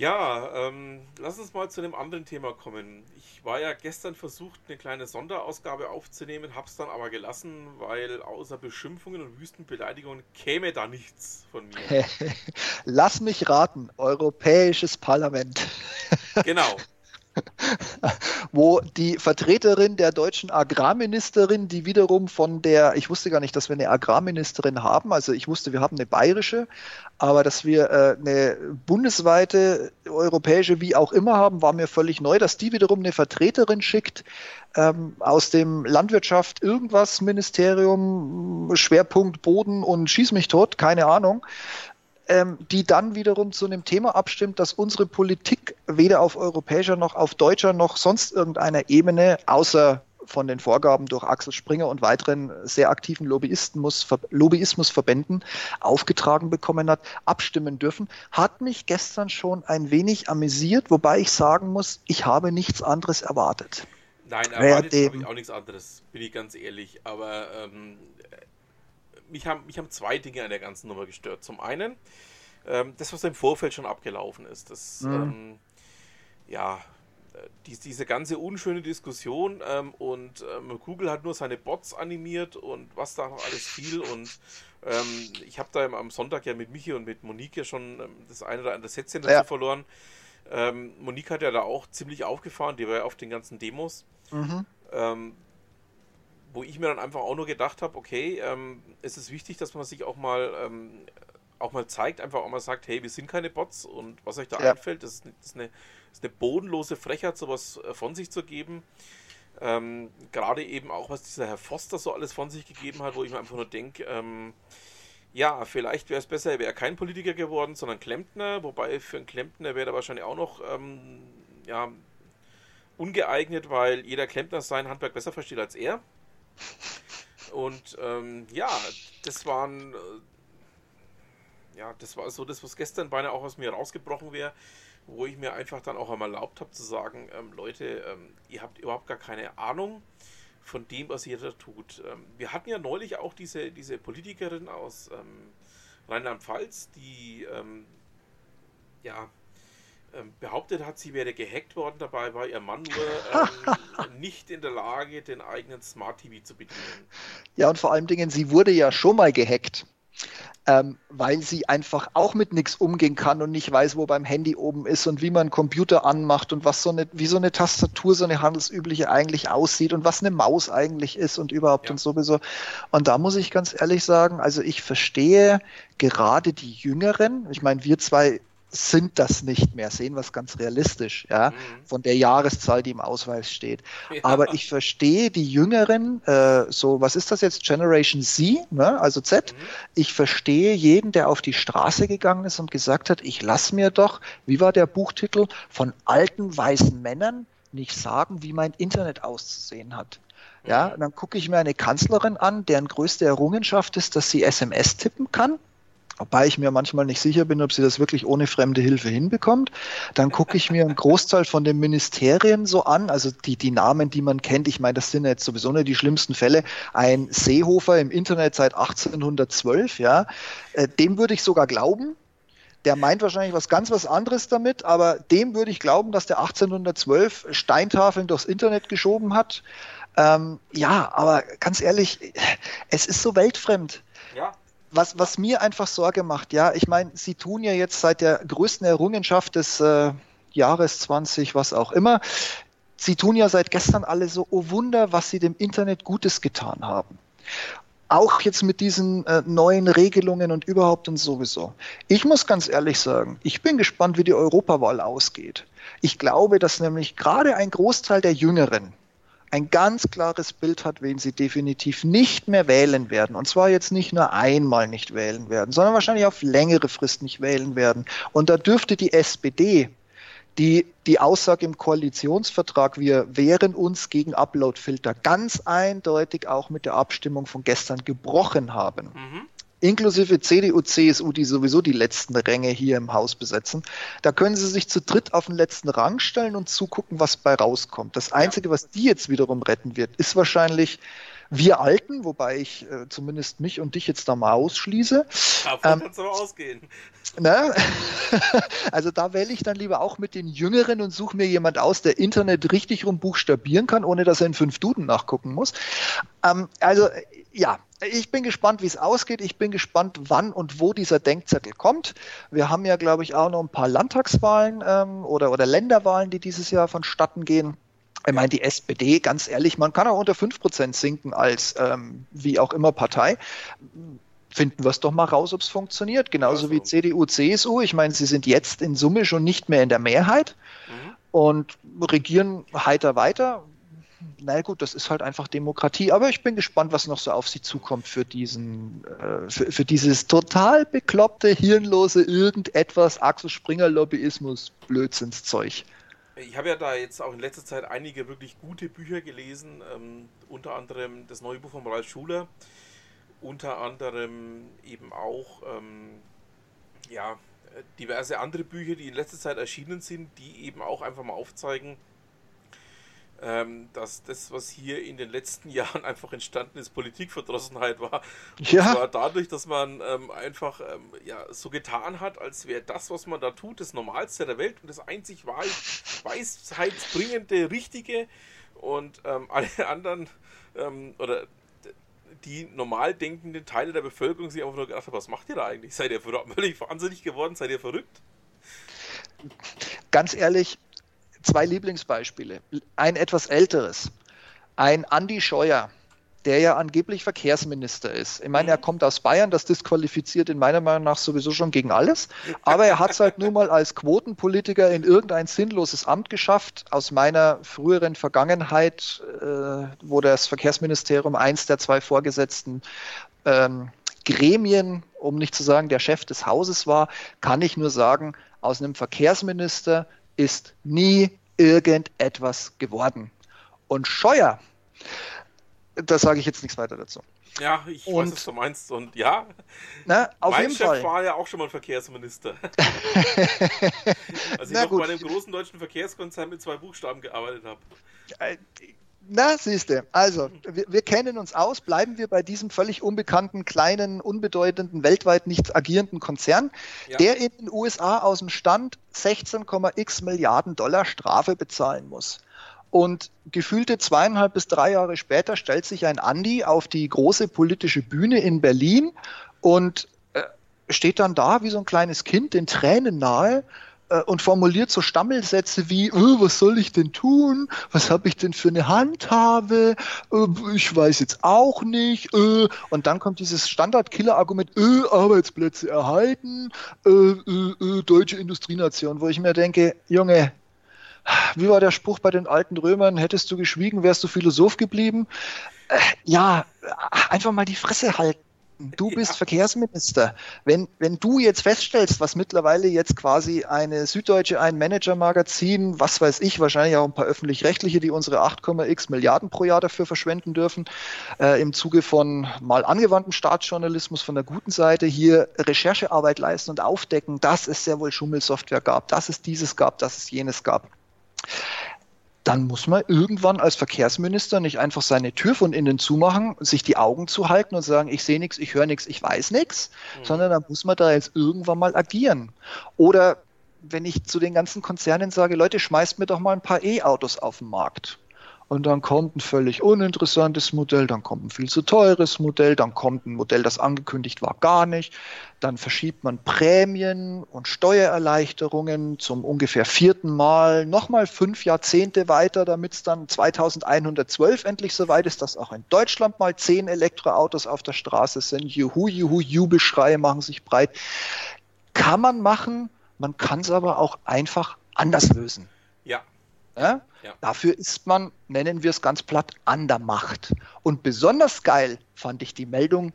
Ja, ähm, lass uns mal zu einem anderen Thema kommen. Ich war ja gestern versucht, eine kleine Sonderausgabe aufzunehmen, hab's dann aber gelassen, weil außer Beschimpfungen und Wüstenbeleidigungen käme da nichts von mir. lass mich raten, Europäisches Parlament. genau. wo die Vertreterin der deutschen Agrarministerin, die wiederum von der, ich wusste gar nicht, dass wir eine Agrarministerin haben, also ich wusste, wir haben eine bayerische, aber dass wir äh, eine bundesweite, europäische, wie auch immer haben, war mir völlig neu, dass die wiederum eine Vertreterin schickt ähm, aus dem Landwirtschaft irgendwas Ministerium, Schwerpunkt Boden und schieß mich tot, keine Ahnung ähm, die dann wiederum zu einem Thema abstimmt, dass unsere Politik weder auf europäischer noch auf deutscher noch sonst irgendeiner Ebene, außer von den Vorgaben durch Axel Springer und weiteren sehr aktiven Lobbyismus, Lobbyismusverbänden aufgetragen bekommen hat, abstimmen dürfen, hat mich gestern schon ein wenig amüsiert, wobei ich sagen muss, ich habe nichts anderes erwartet. Nein, erwartet habe ich auch nichts anderes, bin ich ganz ehrlich. Aber ähm, mich, haben, mich haben zwei Dinge an der ganzen Nummer gestört. Zum einen, ähm, das, was im Vorfeld schon abgelaufen ist. Das, mhm. ähm, ja, äh, die, diese ganze unschöne Diskussion ähm, und ähm, Google hat nur seine Bots animiert und was da noch alles fiel und ähm, ich habe da am Sonntag ja mit Michi und mit Monique ja schon ähm, das eine oder andere Sätzchen dazu ja. verloren. Ähm, Monique hat ja da auch ziemlich aufgefahren, die war ja auf den ganzen Demos. Mhm. Wo ich mir dann einfach auch nur gedacht habe, okay, ähm, es ist wichtig, dass man sich auch mal ähm, auch mal zeigt, einfach auch mal sagt, hey, wir sind keine Bots und was euch da ja. einfällt, das ist, das, ist eine, das ist, eine, bodenlose Frechheit, sowas äh, von sich zu geben. Ähm, Gerade eben auch, was dieser Herr Foster so alles von sich gegeben hat, wo ich mir einfach nur denke, ähm, ja, vielleicht wäre es besser, er wäre kein Politiker geworden, sondern Klempner, wobei für einen Klempner wäre er wahrscheinlich auch noch ähm, ja, ungeeignet, weil jeder Klempner sein Handwerk besser versteht als er. Und ähm, ja, das waren. Äh, ja, das war so das, was gestern beinahe auch aus mir rausgebrochen wäre, wo ich mir einfach dann auch einmal erlaubt habe zu sagen: ähm, Leute, ähm, ihr habt überhaupt gar keine Ahnung von dem, was ihr da tut. Ähm, wir hatten ja neulich auch diese, diese Politikerin aus ähm, Rheinland-Pfalz, die ähm, ja ähm, behauptet hat, sie wäre gehackt worden. Dabei war ihr Mann nur ähm, nicht in der Lage, den eigenen Smart TV zu bedienen. Ja, und vor allen Dingen, sie wurde ja schon mal gehackt. Ähm, weil sie einfach auch mit nichts umgehen kann und nicht weiß, wo beim Handy oben ist und wie man einen Computer anmacht und was so eine, wie so eine Tastatur, so eine handelsübliche eigentlich aussieht und was eine Maus eigentlich ist und überhaupt ja. und sowieso. Und da muss ich ganz ehrlich sagen, also ich verstehe gerade die Jüngeren, ich meine, wir zwei sind das nicht mehr, sehen wir es ganz realistisch, ja, mhm. von der Jahreszahl, die im Ausweis steht. Ja. Aber ich verstehe die Jüngeren, äh, so, was ist das jetzt, Generation Z, ne? also Z, mhm. ich verstehe jeden, der auf die Straße gegangen ist und gesagt hat, ich lass mir doch, wie war der Buchtitel, von alten weißen Männern nicht sagen, wie mein Internet auszusehen hat. Ja, mhm. dann gucke ich mir eine Kanzlerin an, deren größte Errungenschaft ist, dass sie SMS tippen kann wobei ich mir manchmal nicht sicher bin, ob sie das wirklich ohne fremde Hilfe hinbekommt. Dann gucke ich mir einen Großteil von den Ministerien so an, also die, die Namen, die man kennt. Ich meine, das sind jetzt sowieso nicht die schlimmsten Fälle. Ein Seehofer im Internet seit 1812, ja, äh, dem würde ich sogar glauben. Der meint wahrscheinlich was ganz was anderes damit, aber dem würde ich glauben, dass der 1812 Steintafeln durchs Internet geschoben hat. Ähm, ja, aber ganz ehrlich, es ist so weltfremd. Ja was, was mir einfach Sorge macht, ja, ich meine, sie tun ja jetzt seit der größten Errungenschaft des äh, Jahres 20, was auch immer, sie tun ja seit gestern alle so, oh Wunder, was sie dem Internet Gutes getan haben. Auch jetzt mit diesen äh, neuen Regelungen und überhaupt und sowieso. Ich muss ganz ehrlich sagen, ich bin gespannt, wie die Europawahl ausgeht. Ich glaube, dass nämlich gerade ein Großteil der Jüngeren ein ganz klares Bild hat, wen sie definitiv nicht mehr wählen werden. Und zwar jetzt nicht nur einmal nicht wählen werden, sondern wahrscheinlich auf längere Frist nicht wählen werden. Und da dürfte die SPD, die die Aussage im Koalitionsvertrag, wir wehren uns gegen Uploadfilter, ganz eindeutig auch mit der Abstimmung von gestern gebrochen haben. Mhm inklusive CDU, CSU, die sowieso die letzten Ränge hier im Haus besetzen. Da können sie sich zu dritt auf den letzten Rang stellen und zugucken, was bei rauskommt. Das Einzige, was die jetzt wiederum retten wird, ist wahrscheinlich wir Alten, wobei ich äh, zumindest mich und dich jetzt da mal ausschließe. Davon ähm, aber ausgehen. Ne? also da wähle ich dann lieber auch mit den Jüngeren und suche mir jemand aus, der Internet richtig rum buchstabieren kann, ohne dass er in fünf Duden nachgucken muss. Ähm, also ja, ich bin gespannt, wie es ausgeht. Ich bin gespannt, wann und wo dieser Denkzettel kommt. Wir haben ja, glaube ich, auch noch ein paar Landtagswahlen ähm, oder, oder Länderwahlen, die dieses Jahr vonstatten gehen. Ich meine, die SPD, ganz ehrlich, man kann auch unter 5% sinken als ähm, wie auch immer Partei. Finden wir es doch mal raus, ob es funktioniert. Genauso also. wie CDU, CSU. Ich meine, sie sind jetzt in Summe schon nicht mehr in der Mehrheit mhm. und regieren heiter weiter na gut, das ist halt einfach Demokratie. Aber ich bin gespannt, was noch so auf sie zukommt für diesen, äh, für, für, dieses total bekloppte, hirnlose irgendetwas Axel Springer Lobbyismus Blödsinnszeug. Ich habe ja da jetzt auch in letzter Zeit einige wirklich gute Bücher gelesen, ähm, unter anderem das neue Buch von Ralf Schuler, unter anderem eben auch ähm, ja, diverse andere Bücher, die in letzter Zeit erschienen sind, die eben auch einfach mal aufzeigen, dass das, was hier in den letzten Jahren einfach entstanden ist, Politikverdrossenheit war. Und ja. zwar dadurch, dass man ähm, einfach ähm, ja, so getan hat, als wäre das, was man da tut, das Normalste der Welt und das einzig weisheitsbringende, Richtige und ähm, alle anderen ähm, oder die normal denkenden Teile der Bevölkerung sich einfach nur gedacht haben, was macht ihr da eigentlich? Seid ihr völlig wahnsinnig geworden? Seid ihr verrückt? Ganz ehrlich, zwei Lieblingsbeispiele. Ein etwas älteres. Ein Andi Scheuer, der ja angeblich Verkehrsminister ist. Ich meine, er mhm. kommt aus Bayern, das disqualifiziert in meiner Meinung nach sowieso schon gegen alles. Aber er hat es halt nur mal als Quotenpolitiker in irgendein sinnloses Amt geschafft. Aus meiner früheren Vergangenheit, äh, wo das Verkehrsministerium eins der zwei Vorgesetzten ähm, Gremien, um nicht zu sagen der Chef des Hauses war, kann ich nur sagen, aus einem Verkehrsminister ist nie irgendetwas geworden. Und Scheuer, da sage ich jetzt nichts weiter dazu. Ja, ich und, weiß, was du meinst. Und ja, na, auf mein jeden Chef Fall. war ja auch schon mal Verkehrsminister. Als ich na, noch gut. bei einem großen deutschen Verkehrskonzern mit zwei Buchstaben gearbeitet habe. Na, siehste, also wir, wir, kennen uns aus, bleiben wir bei diesem völlig unbekannten, kleinen, unbedeutenden, weltweit nichts agierenden Konzern, ja. der in den USA aus dem Stand 16,x Milliarden Dollar Strafe bezahlen muss. Und gefühlte zweieinhalb bis drei Jahre später stellt sich ein Andi auf die große politische Bühne in Berlin und äh, steht dann da wie so ein kleines Kind, den Tränen nahe äh, und formuliert so Stammelsätze wie, oh, was soll ich denn tun? Was habe ich denn für eine Handhabe? Äh, ich weiß jetzt auch nicht. Äh, und dann kommt dieses Standard-Killer-Argument, Arbeitsplätze erhalten, deutsche Industrienation, wo ich mir denke, Junge, wie war der Spruch bei den alten Römern? Hättest du geschwiegen, wärst du Philosoph geblieben? ja, einfach mal die Fresse halten. Du bist ja. Verkehrsminister. Wenn, wenn du jetzt feststellst, was mittlerweile jetzt quasi eine Süddeutsche, ein Manager-Magazin, was weiß ich, wahrscheinlich auch ein paar öffentlich-rechtliche, die unsere 8,x Milliarden pro Jahr dafür verschwenden dürfen, äh, im Zuge von mal angewandten Staatsjournalismus von der guten Seite hier Recherchearbeit leisten und aufdecken, dass es sehr wohl Schummelsoftware gab, dass es dieses gab, dass es jenes gab dann muss man irgendwann als Verkehrsminister nicht einfach seine Tür von innen zumachen, sich die Augen zuhalten und sagen, ich sehe nichts, ich höre nichts, ich weiß nichts, mhm. sondern dann muss man da jetzt irgendwann mal agieren. Oder wenn ich zu den ganzen Konzernen sage, Leute, schmeißt mir doch mal ein paar E-Autos auf den Markt und dann kommt ein völlig uninteressantes Modell, dann kommt ein viel zu teures Modell, dann kommt ein Modell, das angekündigt war, gar nicht. Dann verschiebt man Prämien und Steuererleichterungen zum ungefähr vierten Mal, nochmal fünf Jahrzehnte weiter, damit es dann 2112 endlich soweit ist, dass auch in Deutschland mal zehn Elektroautos auf der Straße sind. Juhu, juhu, Jubelschreie machen sich breit. Kann man machen, man kann es aber auch einfach anders lösen. Ja, Ja? Dafür ist man, nennen wir es ganz platt, an der Macht. Und besonders geil fand ich die Meldung,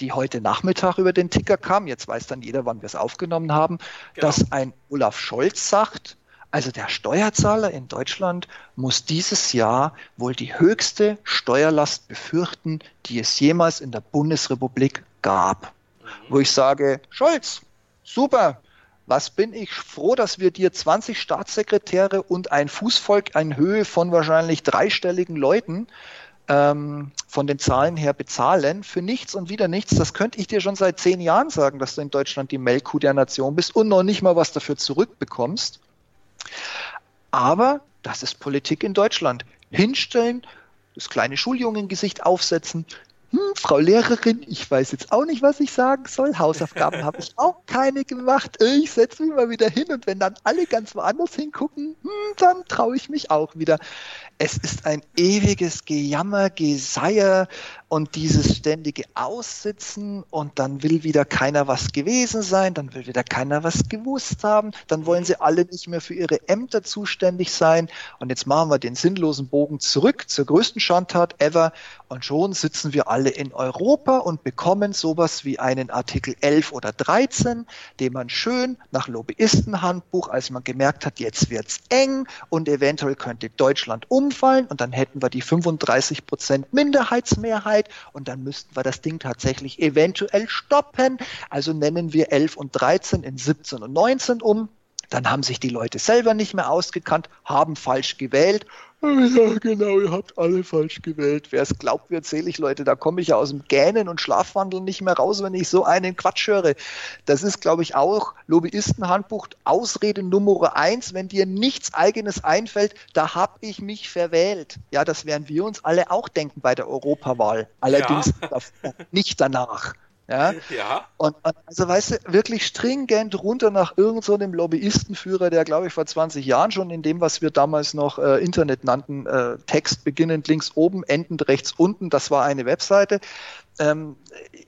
die heute Nachmittag über den Ticker kam. Jetzt weiß dann jeder, wann wir es aufgenommen haben, Genau. dass ein Olaf Scholz sagt, also der Steuerzahler in Deutschland muss dieses Jahr wohl die höchste Steuerlast befürchten, die es jemals in der Bundesrepublik gab. Wo ich sage, Scholz, super, was bin ich froh, dass wir dir 20 Staatssekretäre und ein Fußvolk in Höhe von wahrscheinlich dreistelligen Leuten ähm, von den Zahlen her bezahlen für nichts und wieder nichts. Das könnte ich dir schon seit zehn Jahren sagen, dass du in Deutschland die Melkkuh der Nation bist und noch nicht mal was dafür zurückbekommst. Aber das ist Politik in Deutschland. Hinstellen, das kleine Schuljungengesicht aufsetzen. Hm, Frau Lehrerin, ich weiß jetzt auch nicht, was ich sagen soll. Hausaufgaben habe ich auch keine gemacht. Ich setze mich mal wieder hin und wenn dann alle ganz woanders hingucken, hm, dann traue ich mich auch wieder. Es ist ein ewiges Gejammer, Geseier und dieses ständige Aussitzen und dann will wieder keiner was gewesen sein, dann will wieder keiner was gewusst haben, dann wollen sie alle nicht mehr für ihre Ämter zuständig sein und jetzt machen wir den sinnlosen Bogen zurück zur größten Schandtat ever und schon sitzen wir alle in Europa und bekommen sowas wie einen Artikel 11 oder 13, den man schön nach Lobbyistenhandbuch, als man gemerkt hat, jetzt wird's eng und eventuell könnte Deutschland umfallen und dann hätten wir die 35 Prozent Minderheitsmehrheit und dann müssten wir das Ding tatsächlich eventuell stoppen. Also nennen wir 11 und 13 in 17 und 19 um. Dann haben sich die Leute selber nicht mehr ausgekannt, haben falsch gewählt. Ja, genau, ihr habt alle falsch gewählt. Wer es glaubt, wird selig, Leute. Da komme ich ja aus dem Gähnen und Schlafwandeln nicht mehr raus, wenn ich so einen Quatsch höre. Das ist, glaube ich, auch Lobbyistenhandbuch Ausrede Nummer eins. Wenn dir nichts eigenes einfällt, da habe ich mich verwählt. Ja, das werden wir uns alle auch denken bei der Europawahl. Allerdings davor, nicht danach. Ja, Ja, und, und also weißt du, wirklich stringent runter nach irgendeinem so einem Lobbyistenführer, der glaube ich vor 20 Jahren schon in dem, was wir damals noch äh, Internet nannten, äh, Text beginnend links oben, endend rechts unten, das war eine Webseite. Ähm,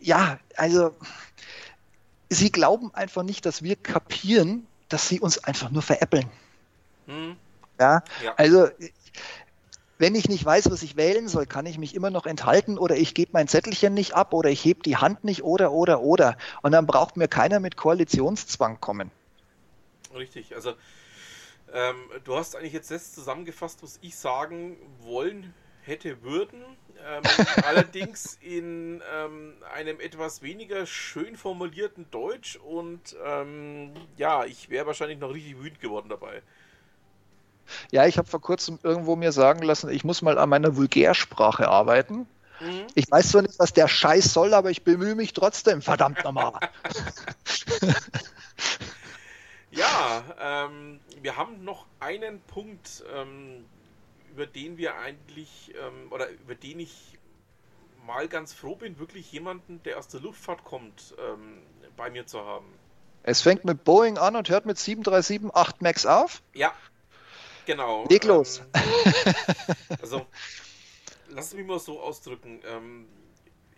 ja, also sie glauben einfach nicht, dass wir kapieren, dass sie uns einfach nur veräppeln. hm, Ja, ja. also wenn ich nicht weiß, was ich wählen soll, kann ich mich immer noch enthalten oder ich gebe mein Zettelchen nicht ab oder ich heb die Hand nicht oder oder oder. Und dann braucht mir keiner mit Koalitionszwang kommen. Richtig, also ähm, du hast eigentlich jetzt das zusammengefasst, was ich sagen wollen hätte würden. Ähm, allerdings in ähm, einem etwas weniger schön formulierten Deutsch und ähm, ja, ich wäre wahrscheinlich noch richtig wütend geworden dabei. Ja, ich habe vor kurzem irgendwo mir sagen lassen, ich muss mal an meiner Vulgärsprache arbeiten. Mhm. Ich weiß zwar nicht, was der Scheiß soll, aber ich bemühe mich trotzdem, verdammt nochmal. Ja, ähm, wir haben noch einen Punkt, ähm, über den wir eigentlich, ähm, oder über den ich mal ganz froh bin, wirklich jemanden, der aus der Luftfahrt kommt, ähm, bei mir zu haben. Es fängt mit Boeing an und hört mit 737-8 Max auf. Ja, genau. Leg los. Ähm, also, lass es mich mal so ausdrücken. Ähm,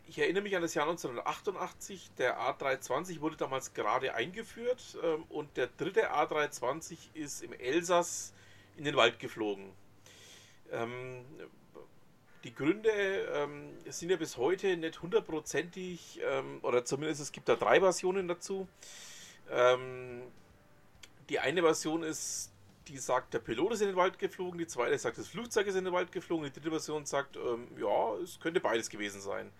ich erinnere mich an das Jahr 1988. Der A320 wurde damals gerade eingeführt ähm, und der dritte A320 ist im Elsass in den Wald geflogen. Ähm, die Gründe ähm, sind ja bis heute nicht hundertprozentig, ähm, oder zumindest es gibt da drei Versionen dazu. Ähm, die eine Version ist, die sagt, der Pilot ist in den Wald geflogen, die zweite sagt, das Flugzeug ist in den Wald geflogen, die dritte Version sagt, ähm, ja, es könnte beides gewesen sein.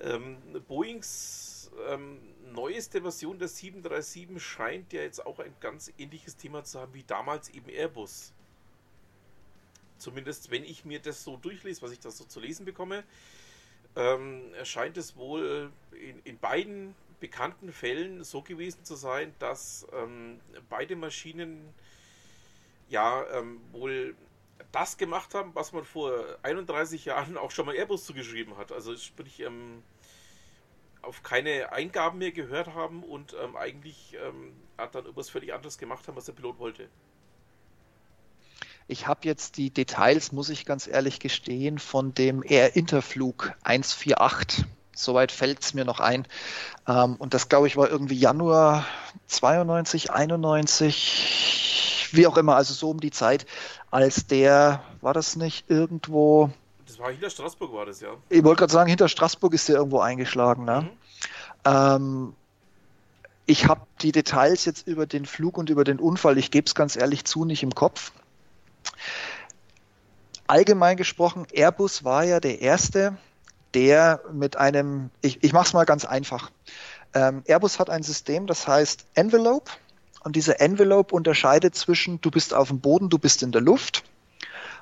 Ähm, Boeings ähm, neueste Version der 737 scheint ja jetzt auch ein ganz ähnliches Thema zu haben wie damals eben Airbus. Zumindest wenn ich mir das so durchlese, was ich da so zu lesen bekomme, ähm, scheint es wohl in, in beiden bekannten Fällen so gewesen zu sein, dass ähm, beide Maschinen ja ähm, wohl das gemacht haben, was man vor 31 Jahren auch schon mal Airbus zugeschrieben hat. Also sprich, ähm, auf keine Eingaben mehr gehört haben und ähm, eigentlich ähm, hat dann irgendwas völlig anderes gemacht haben, was der Pilot wollte. Ich habe jetzt die Details, muss ich ganz ehrlich gestehen, von dem Air Interflug 148. Soweit fällt es mir noch ein. Ähm, und das, glaube ich, war irgendwie Januar 92, 91. wie auch immer, also so um die Zeit, als der, war das nicht irgendwo. Das war hinter Straßburg, war das ja. Ich wollte gerade sagen, hinter Straßburg ist der irgendwo eingeschlagen, ne? Mhm. Ähm, ich habe die Details jetzt über den Flug und über den Unfall, ich gebe es ganz ehrlich zu, nicht im Kopf. Allgemein gesprochen, Airbus war ja der erste, der mit einem, ich, ich mache es mal ganz einfach. Ähm, Airbus hat ein System, das heißt Envelope. Und diese Envelope unterscheidet zwischen, du bist auf dem Boden, du bist in der Luft.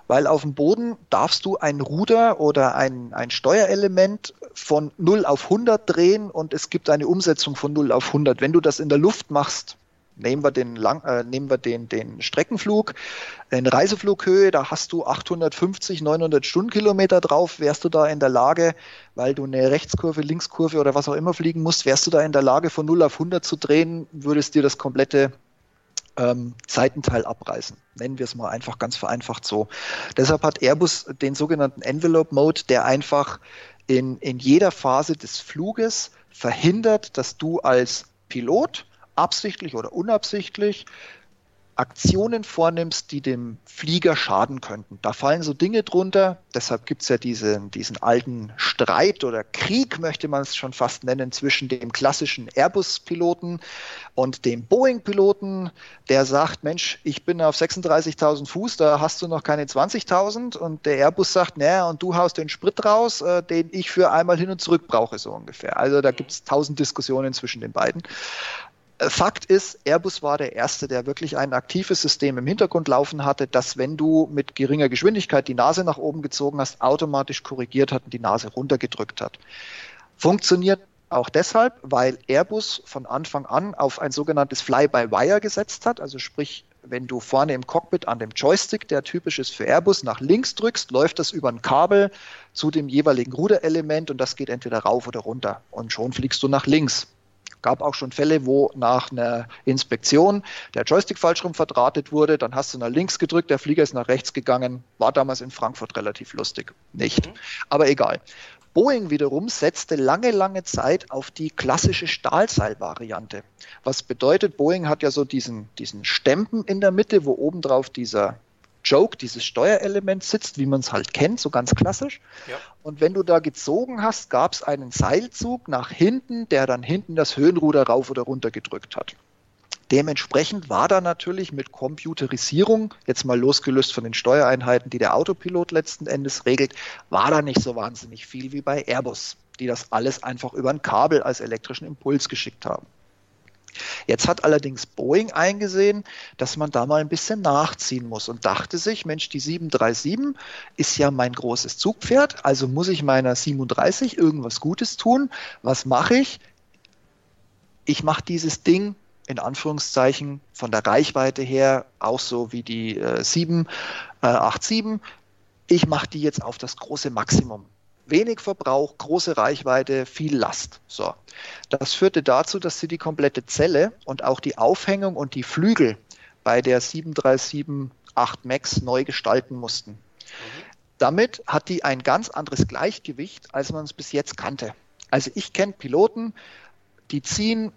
Weil auf dem Boden darfst du ein Ruder oder ein, ein Steuerelement von 0 auf 100 drehen und es gibt eine Umsetzung von 0 auf 100. Wenn du das in der Luft machst, Nehmen wir den, Lang, äh, nehmen wir den, den Streckenflug, in Reiseflughöhe, da hast du 850, 900 Stundenkilometer drauf, wärst du da in der Lage, weil du eine Rechtskurve, Linkskurve oder was auch immer fliegen musst, wärst du da in der Lage von 0 auf 100 zu drehen, würdest dir das komplette ähm, Seitenteil abreißen. Nennen wir es mal einfach ganz vereinfacht so. Deshalb hat Airbus den sogenannten Envelope Mode, der einfach in, in jeder Phase des Fluges verhindert, dass du als Pilot absichtlich oder unabsichtlich Aktionen vornimmst, die dem Flieger schaden könnten. Da fallen so Dinge drunter, deshalb gibt es ja diese, diesen alten Streit oder Krieg, möchte man es schon fast nennen, zwischen dem klassischen Airbus-Piloten und dem Boeing-Piloten, der sagt, Mensch, ich bin auf 36.000 Fuß, da hast du noch keine 20.000 und der Airbus sagt, naja, und du haust den Sprit raus, äh, den ich für einmal hin und zurück brauche, so ungefähr. Also da gibt es tausend Diskussionen zwischen den beiden. Fakt ist, Airbus war der erste, der wirklich ein aktives System im Hintergrund laufen hatte, dass wenn du mit geringer Geschwindigkeit die Nase nach oben gezogen hast, automatisch korrigiert hat und die Nase runtergedrückt hat. Funktioniert auch deshalb, weil Airbus von Anfang an auf ein sogenanntes Fly-by-Wire gesetzt hat, also sprich, wenn du vorne im Cockpit an dem Joystick, der typisch ist für Airbus, nach links drückst, läuft das über ein Kabel zu dem jeweiligen Ruderelement und das geht entweder rauf oder runter. Und schon fliegst du nach links gab auch schon Fälle, wo nach einer Inspektion der Joystick falsch rum verdrahtet wurde. Dann hast du nach links gedrückt, der Flieger ist nach rechts gegangen. War damals in Frankfurt relativ lustig. Nicht. Mhm. Aber egal. Boeing wiederum setzte lange, lange Zeit auf die klassische Stahlseilvariante. Was bedeutet, Boeing hat ja so diesen, diesen Stempen in der Mitte, wo obendrauf dieser Joke, dieses Steuerelement sitzt, wie man es halt kennt, so ganz klassisch. Ja. Und wenn du da gezogen hast, gab es einen Seilzug nach hinten, der dann hinten das Höhenruder rauf oder runter gedrückt hat. Dementsprechend war da natürlich mit Computerisierung, jetzt mal losgelöst von den Steuereinheiten, die der Autopilot letzten Endes regelt, war da nicht so wahnsinnig viel wie bei Airbus, die das alles einfach über ein Kabel als elektrischen Impuls geschickt haben. Jetzt hat allerdings Boeing eingesehen, dass man da mal ein bisschen nachziehen muss und dachte sich, Mensch, die 737 ist ja mein großes Zugpferd, also muss ich meiner 37 irgendwas Gutes tun. Was mache ich? Ich mache dieses Ding in Anführungszeichen von der Reichweite her auch so wie die äh, 787. Äh, ich mache die jetzt auf das große Maximum wenig Verbrauch, große Reichweite, viel Last. So. Das führte dazu, dass sie die komplette Zelle und auch die Aufhängung und die Flügel bei der 737-8 MAX neu gestalten mussten. Mhm. Damit hat die ein ganz anderes Gleichgewicht, als man es bis jetzt kannte. Also ich kenne Piloten, die ziehen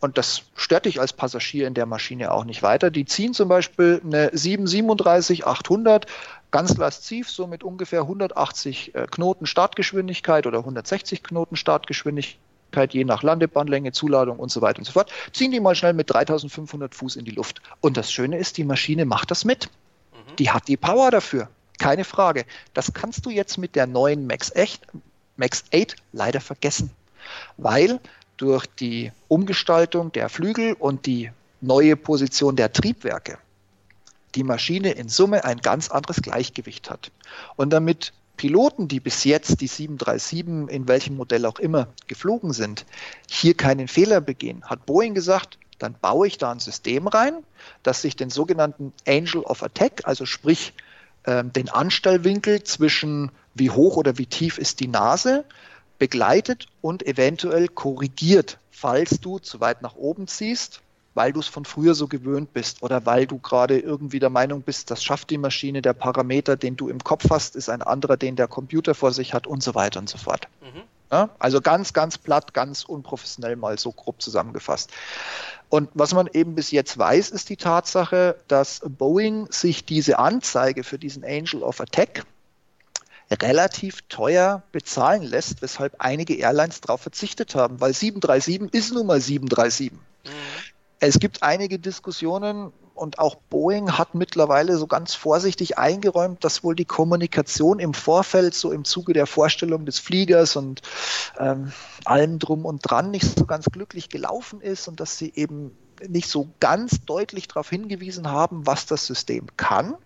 und das stört dich als Passagier in der Maschine auch nicht weiter. Die ziehen zum Beispiel eine 737-800 ganz lasziv, so mit ungefähr 180 äh, Knoten Startgeschwindigkeit oder 160 Knoten Startgeschwindigkeit, je nach Landebahnlänge, Zuladung und so weiter und so fort. Ziehen die mal schnell mit 3500 Fuß in die Luft. Und das Schöne ist, die Maschine macht das mit. Mhm. Die hat die Power dafür. Keine Frage. Das kannst du jetzt mit der neuen Max, 8, Max 8 leider vergessen. Weil durch die Umgestaltung der Flügel und die neue Position der Triebwerke die Maschine in Summe ein ganz anderes Gleichgewicht hat. Und damit Piloten, die bis jetzt die 737 in welchem Modell auch immer geflogen sind, hier keinen Fehler begehen, hat Boeing gesagt, dann baue ich da ein System rein, das sich den sogenannten Angel of Attack, also sprich äh, den Anstellwinkel zwischen wie hoch oder wie tief ist die Nase, begleitet und eventuell korrigiert, falls du zu weit nach oben ziehst, weil du es von früher so gewöhnt bist oder weil du gerade irgendwie der Meinung bist, das schafft die Maschine, der Parameter, den du im Kopf hast, ist ein anderer, den der Computer vor sich hat und so weiter und so fort. Mhm. Ja? Also ganz, ganz platt, ganz unprofessionell mal so grob zusammengefasst. Und was man eben bis jetzt weiß, ist die Tatsache, dass Boeing sich diese Anzeige für diesen Angel of Attack relativ teuer bezahlen lässt, weshalb einige Airlines darauf verzichtet haben, weil 737 ist nun mal 737. Mhm. Es gibt einige Diskussionen und auch Boeing hat mittlerweile so ganz vorsichtig eingeräumt, dass wohl die Kommunikation im Vorfeld, so im Zuge der Vorstellung des Fliegers und ähm, allem drum und dran nicht so ganz glücklich gelaufen ist und dass sie eben nicht so ganz deutlich darauf hingewiesen haben, was das System kann. Mhm.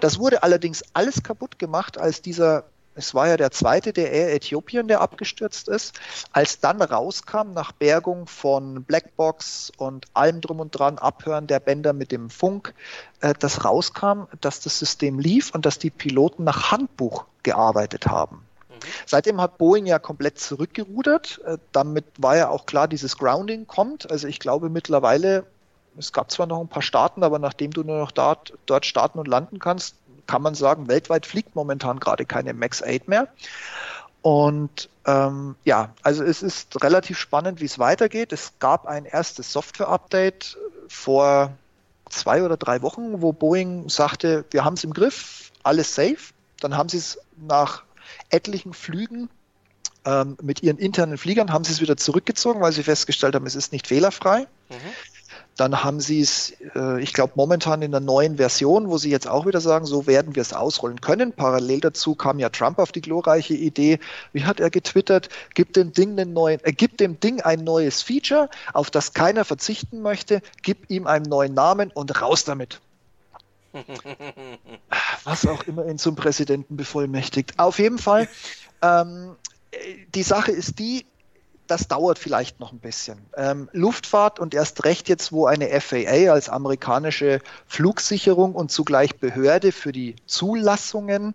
Das wurde allerdings alles kaputt gemacht, als dieser es war ja der zweite der Air Ethiopian, der abgestürzt ist. Als dann rauskam, nach Bergung von Blackbox und allem drum und dran, Abhören der Bänder mit dem Funk, äh, das rauskam, dass das System lief und dass die Piloten nach Handbuch gearbeitet haben. Mhm. Seitdem hat Boeing ja komplett zurückgerudert. Äh, damit war ja auch klar, dieses Grounding kommt. Also ich glaube mittlerweile, es gab zwar noch ein paar Staaten, aber nachdem du nur noch dort, dort starten und landen kannst, kann man sagen, weltweit fliegt momentan gerade keine Max 8 mehr. Und ähm, ja, also es ist relativ spannend, wie es weitergeht. Es gab ein erstes Software-Update vor zwei oder drei Wochen, wo Boeing sagte, wir haben es im Griff, alles safe. Dann haben sie es nach etlichen Flügen ähm, mit ihren internen Fliegern, haben sie es wieder zurückgezogen, weil sie festgestellt haben, es ist nicht fehlerfrei. Mhm. Dann haben sie es, äh, ich glaube, momentan in der neuen Version, wo sie jetzt auch wieder sagen, so werden wir es ausrollen können. Parallel dazu kam ja Trump auf die glorreiche Idee, wie hat er getwittert, gibt dem Ding einen neuen, äh, gibt dem Ding ein neues Feature, auf das keiner verzichten möchte, gib ihm einen neuen Namen und raus damit. Was auch immer ihn zum Präsidenten bevollmächtigt. Auf jeden Fall, ähm, die Sache ist die, das dauert vielleicht noch ein bisschen. Ähm, Luftfahrt und erst recht jetzt, wo eine FAA als amerikanische Flugsicherung und zugleich Behörde für die Zulassungen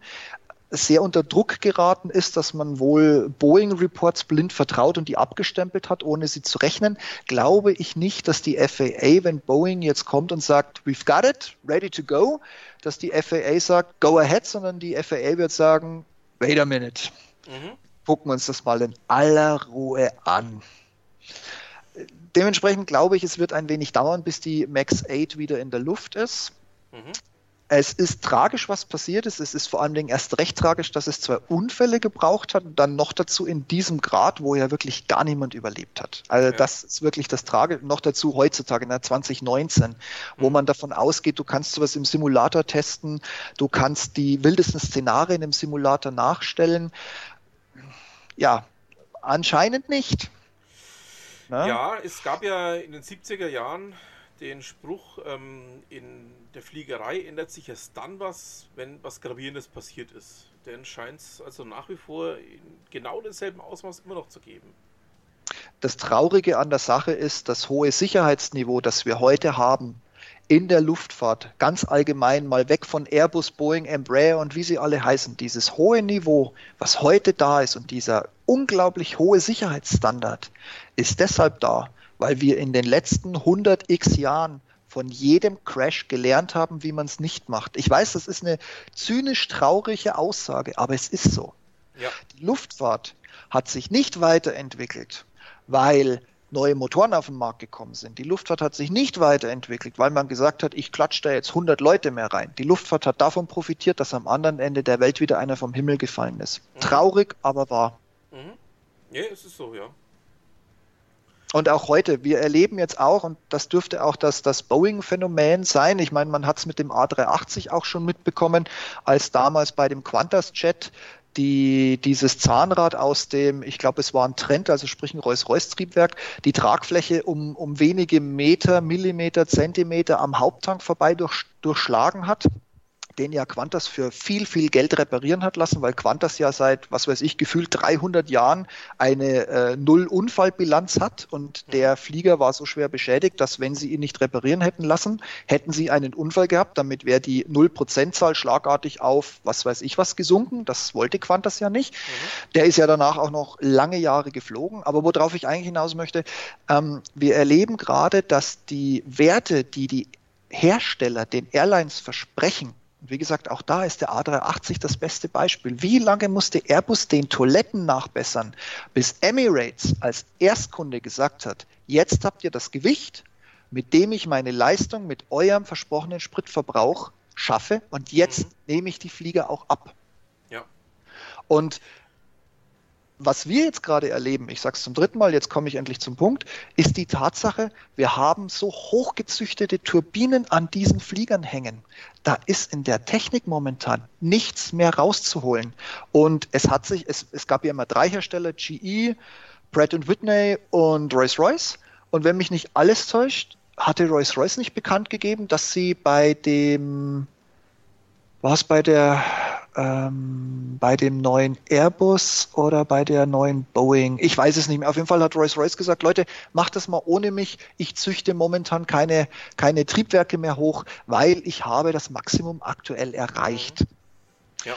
sehr unter Druck geraten ist, dass man wohl Boeing-Reports blind vertraut und die abgestempelt hat, ohne sie zu rechnen, glaube ich nicht, dass die FAA, wenn Boeing jetzt kommt und sagt, we've got it, ready to go, dass die FAA sagt, go ahead, sondern die FAA wird sagen, wait a minute. Mhm gucken wir uns das mal in aller Ruhe an. Dementsprechend glaube ich, es wird ein wenig dauern, bis die Max 8 wieder in der Luft ist. Mhm. Es ist tragisch, was passiert ist. Es ist vor allen Dingen erst recht tragisch, dass es zwei Unfälle gebraucht hat und dann noch dazu in diesem Grad, wo ja wirklich gar niemand überlebt hat. Also ja. das ist wirklich das Tragische. Noch dazu heutzutage, in der 2019, wo mhm. man davon ausgeht, du kannst sowas im Simulator testen, du kannst die wildesten Szenarien im Simulator nachstellen. Ja, anscheinend nicht. Na? Ja, es gab ja in den 70er Jahren den Spruch, ähm, in der Fliegerei ändert sich erst dann was, wenn was Gravierendes passiert ist. Denn scheint es also nach wie vor in genau demselben Ausmaß immer noch zu geben. Das Traurige an der Sache ist, das hohe Sicherheitsniveau, das wir heute haben, in der Luftfahrt, ganz allgemein mal weg von Airbus, Boeing, Embraer und wie sie alle heißen, dieses hohe Niveau, was heute da ist und dieser unglaublich hohe Sicherheitsstandard ist deshalb da, weil wir in den letzten 100 x Jahren von jedem Crash gelernt haben, wie man es nicht macht. Ich weiß, das ist eine zynisch traurige Aussage, aber es ist so. Ja. Die Luftfahrt hat sich nicht weiterentwickelt, weil neue Motoren auf den Markt gekommen sind. Die Luftfahrt hat sich nicht weiterentwickelt, weil man gesagt hat, ich klatsche da jetzt 100 Leute mehr rein. Die Luftfahrt hat davon profitiert, dass am anderen Ende der Welt wieder einer vom Himmel gefallen ist. Mhm. Traurig, aber wahr. Mhm. Ja, es ist so, ja. Und auch heute, wir erleben jetzt auch, und das dürfte auch das, das Boeing-Phänomen sein, ich meine, man hat es mit dem A380 auch schon mitbekommen, als damals bei dem Qantas-Jet die, dieses Zahnrad aus dem, ich glaube, es war ein Trend, also sprich ein Rolls-Royce-Triebwerk, die Tragfläche um, um wenige Meter, Millimeter, Zentimeter am Haupttank vorbei durch, durchschlagen hat den ja Qantas für viel, viel Geld reparieren hat lassen, weil Qantas ja seit, was weiß ich, gefühlt 300 Jahren eine äh, Null-Unfallbilanz hat und der Flieger war so schwer beschädigt, dass wenn sie ihn nicht reparieren hätten lassen, hätten sie einen Unfall gehabt, damit wäre die Null-Prozent-Zahl schlagartig auf, was weiß ich was, gesunken. Das wollte Qantas ja nicht. Mhm. Der ist ja danach auch noch lange Jahre geflogen. Aber worauf ich eigentlich hinaus möchte, ähm, wir erleben gerade, dass die Werte, die die Hersteller den Airlines versprechen, Und wie gesagt, auch da ist der A380 das beste Beispiel. Wie lange musste Airbus den Toiletten nachbessern, bis Emirates als Erstkunde gesagt hat, jetzt habt ihr das Gewicht, mit dem ich meine Leistung mit eurem versprochenen Spritverbrauch schaffe und jetzt mhm. nehme ich die Flieger auch ab. Ja. Und was wir jetzt gerade erleben, ich sage es zum dritten Mal, jetzt komme ich endlich zum Punkt, ist die Tatsache, wir haben so hochgezüchtete Turbinen an diesen Fliegern hängen. Da ist in der Technik momentan nichts mehr rauszuholen. Und es hat sich, es, es gab ja immer drei Hersteller, GE, Pratt Whitney und Rolls-Royce. Und wenn mich nicht alles täuscht, hatte Rolls-Royce nicht bekannt gegeben, dass sie bei dem, war es bei der ähm, bei dem neuen Airbus oder bei der neuen Boeing. Ich weiß es nicht mehr. Auf jeden Fall hat Rolls-Royce gesagt, Leute, macht das mal ohne mich. Ich züchte momentan keine, keine Triebwerke mehr hoch, weil ich habe das Maximum aktuell erreicht. Ja.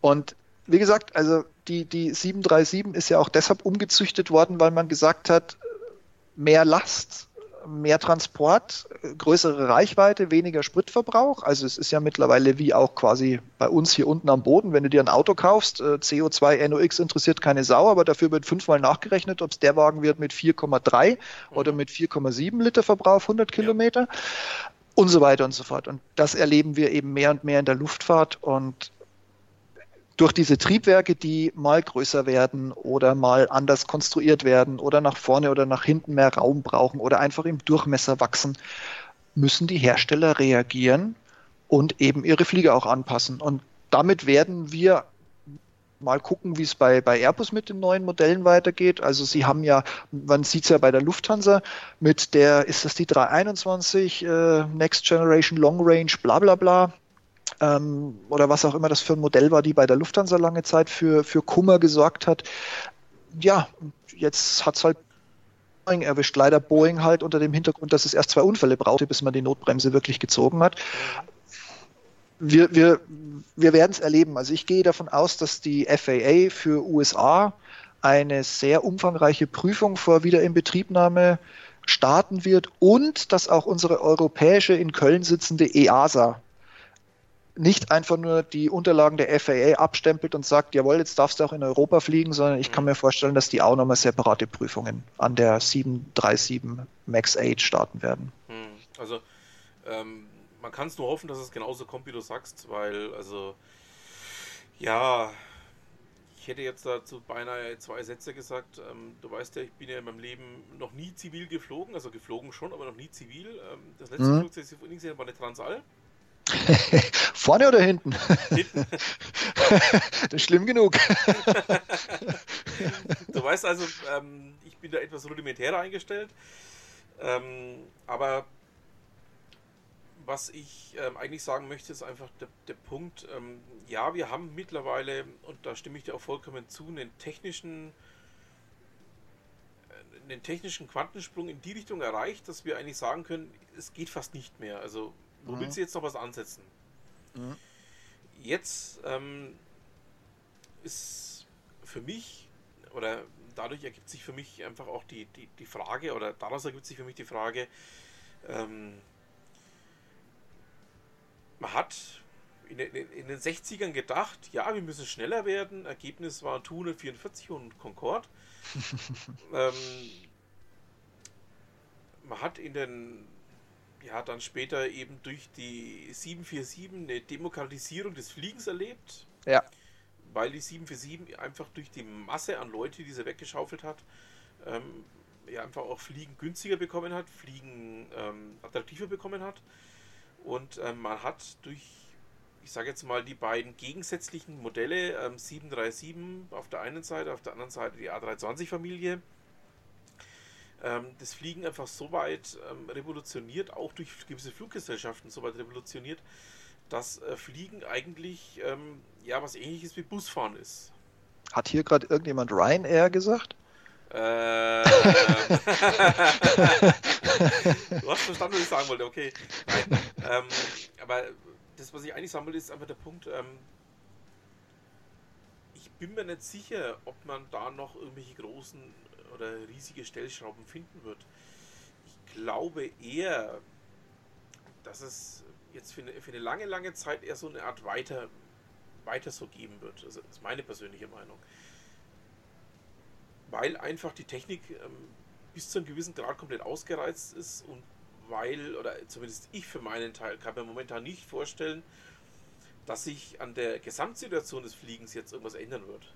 Und wie gesagt, also die, die 737 ist ja auch deshalb umgezüchtet worden, weil man gesagt hat, mehr Last mehr Transport, größere Reichweite, weniger Spritverbrauch. Also es ist ja mittlerweile wie auch quasi bei uns hier unten am Boden, wenn du dir ein Auto kaufst, äh, CO2 NOx interessiert keine Sau, aber dafür wird fünfmal nachgerechnet, ob es der Wagen wird mit 4,3 oder mhm. mit 4,7 Liter Verbrauch auf 100 Kilometer und so weiter und so fort. Und das erleben wir eben mehr und mehr in der Luftfahrt und durch diese Triebwerke, die mal größer werden oder mal anders konstruiert werden oder nach vorne oder nach hinten mehr Raum brauchen oder einfach im Durchmesser wachsen, müssen die Hersteller reagieren und eben ihre Flieger auch anpassen. Und damit werden wir mal gucken, wie es bei, bei Airbus mit den neuen Modellen weitergeht. Also sie haben ja, man sieht es ja bei der Lufthansa mit der, ist das die 321 äh, Next Generation Long Range, bla bla bla ähm, oder was auch immer das für ein Modell war, die bei der Lufthansa lange Zeit für, für Kummer gesorgt hat. Ja, jetzt hat es halt Boeing erwischt. Leider Boeing halt unter dem Hintergrund, dass es erst zwei Unfälle brauchte, bis man die Notbremse wirklich gezogen hat. Wir, wir, wir werden es erleben. Also ich gehe davon aus, dass die FAA für USA eine sehr umfangreiche Prüfung vor Wiederinbetriebnahme starten wird und dass auch unsere europäische in Köln sitzende EASA nicht einfach nur die Unterlagen der FAA abstempelt und sagt, jawohl, jetzt darfst du auch in Europa fliegen, sondern ich kann mhm. mir vorstellen, dass die auch nochmal separate Prüfungen an der 737 MAX 8 starten werden. Mhm. Also ähm, man kann es nur hoffen, dass es genauso kommt, wie du sagst, weil also ja, ich hätte jetzt dazu beinahe zwei Sätze gesagt. Ähm, du weißt ja, ich bin ja in meinem Leben noch nie zivil geflogen, also geflogen schon, aber noch nie zivil. Ähm, das letzte mhm. Flugzeug, das ich vorhin gesehen habe, war eine Transall. Vorne oder hinten? Hinten. das ist schlimm genug. du weißt also, ähm, ich bin da etwas rudimentärer eingestellt. Ähm, aber was ich ähm, eigentlich sagen möchte, ist einfach der, der Punkt, ähm, ja, wir haben mittlerweile, und da stimme ich dir auch vollkommen zu, einen technischen, äh, einen technischen Quantensprung in die Richtung erreicht, dass wir eigentlich sagen können, es geht fast nicht mehr. Also wo mhm. willst du jetzt noch was ansetzen? Mhm. Jetzt ähm, ist für mich, oder dadurch ergibt sich für mich einfach auch die, die, die Frage, oder daraus ergibt sich für mich die Frage, ähm, man hat in, in, in, den 60ern gedacht, ja, wir müssen schneller werden. Ergebnis war Tu 144 und Concorde. ähm, man hat in den ja, dann später eben durch die 747 eine Demokratisierung des Fliegens erlebt. Ja. Weil die 747 einfach durch die Masse an Leute, die sie weggeschaufelt hat, ähm, ja, einfach auch Fliegen günstiger bekommen hat, Fliegen ähm, attraktiver bekommen hat. Und ähm, man hat durch, ich sage jetzt mal, die beiden gegensätzlichen Modelle, ähm, 737 auf der einen Seite, auf der anderen Seite die A320-Familie, ähm, das Fliegen einfach so weit ähm, revolutioniert, auch durch gewisse Fluggesellschaften so weit revolutioniert, dass äh, Fliegen eigentlich ähm, ja was ähnliches wie Busfahren ist. Hat hier gerade irgendjemand Ryanair gesagt? Äh, du hast verstanden, was ich sagen wollte, okay. Ähm, aber das, was ich eigentlich sagen wollte, ist einfach der Punkt, ähm, ich bin mir nicht sicher, ob man da noch irgendwelche großen oder riesige Stellschrauben finden wird. Ich glaube eher, dass es jetzt für eine, für eine lange, lange Zeit eher so eine Art weiter, weiter so geben wird. Also, das ist meine persönliche Meinung. Weil einfach die Technik ähm, bis zu einem gewissen Grad komplett ausgereizt ist und weil, oder zumindest ich für meinen Teil, kann mir momentan nicht vorstellen, dass sich an der Gesamtsituation des Fliegens jetzt irgendwas ändern wird.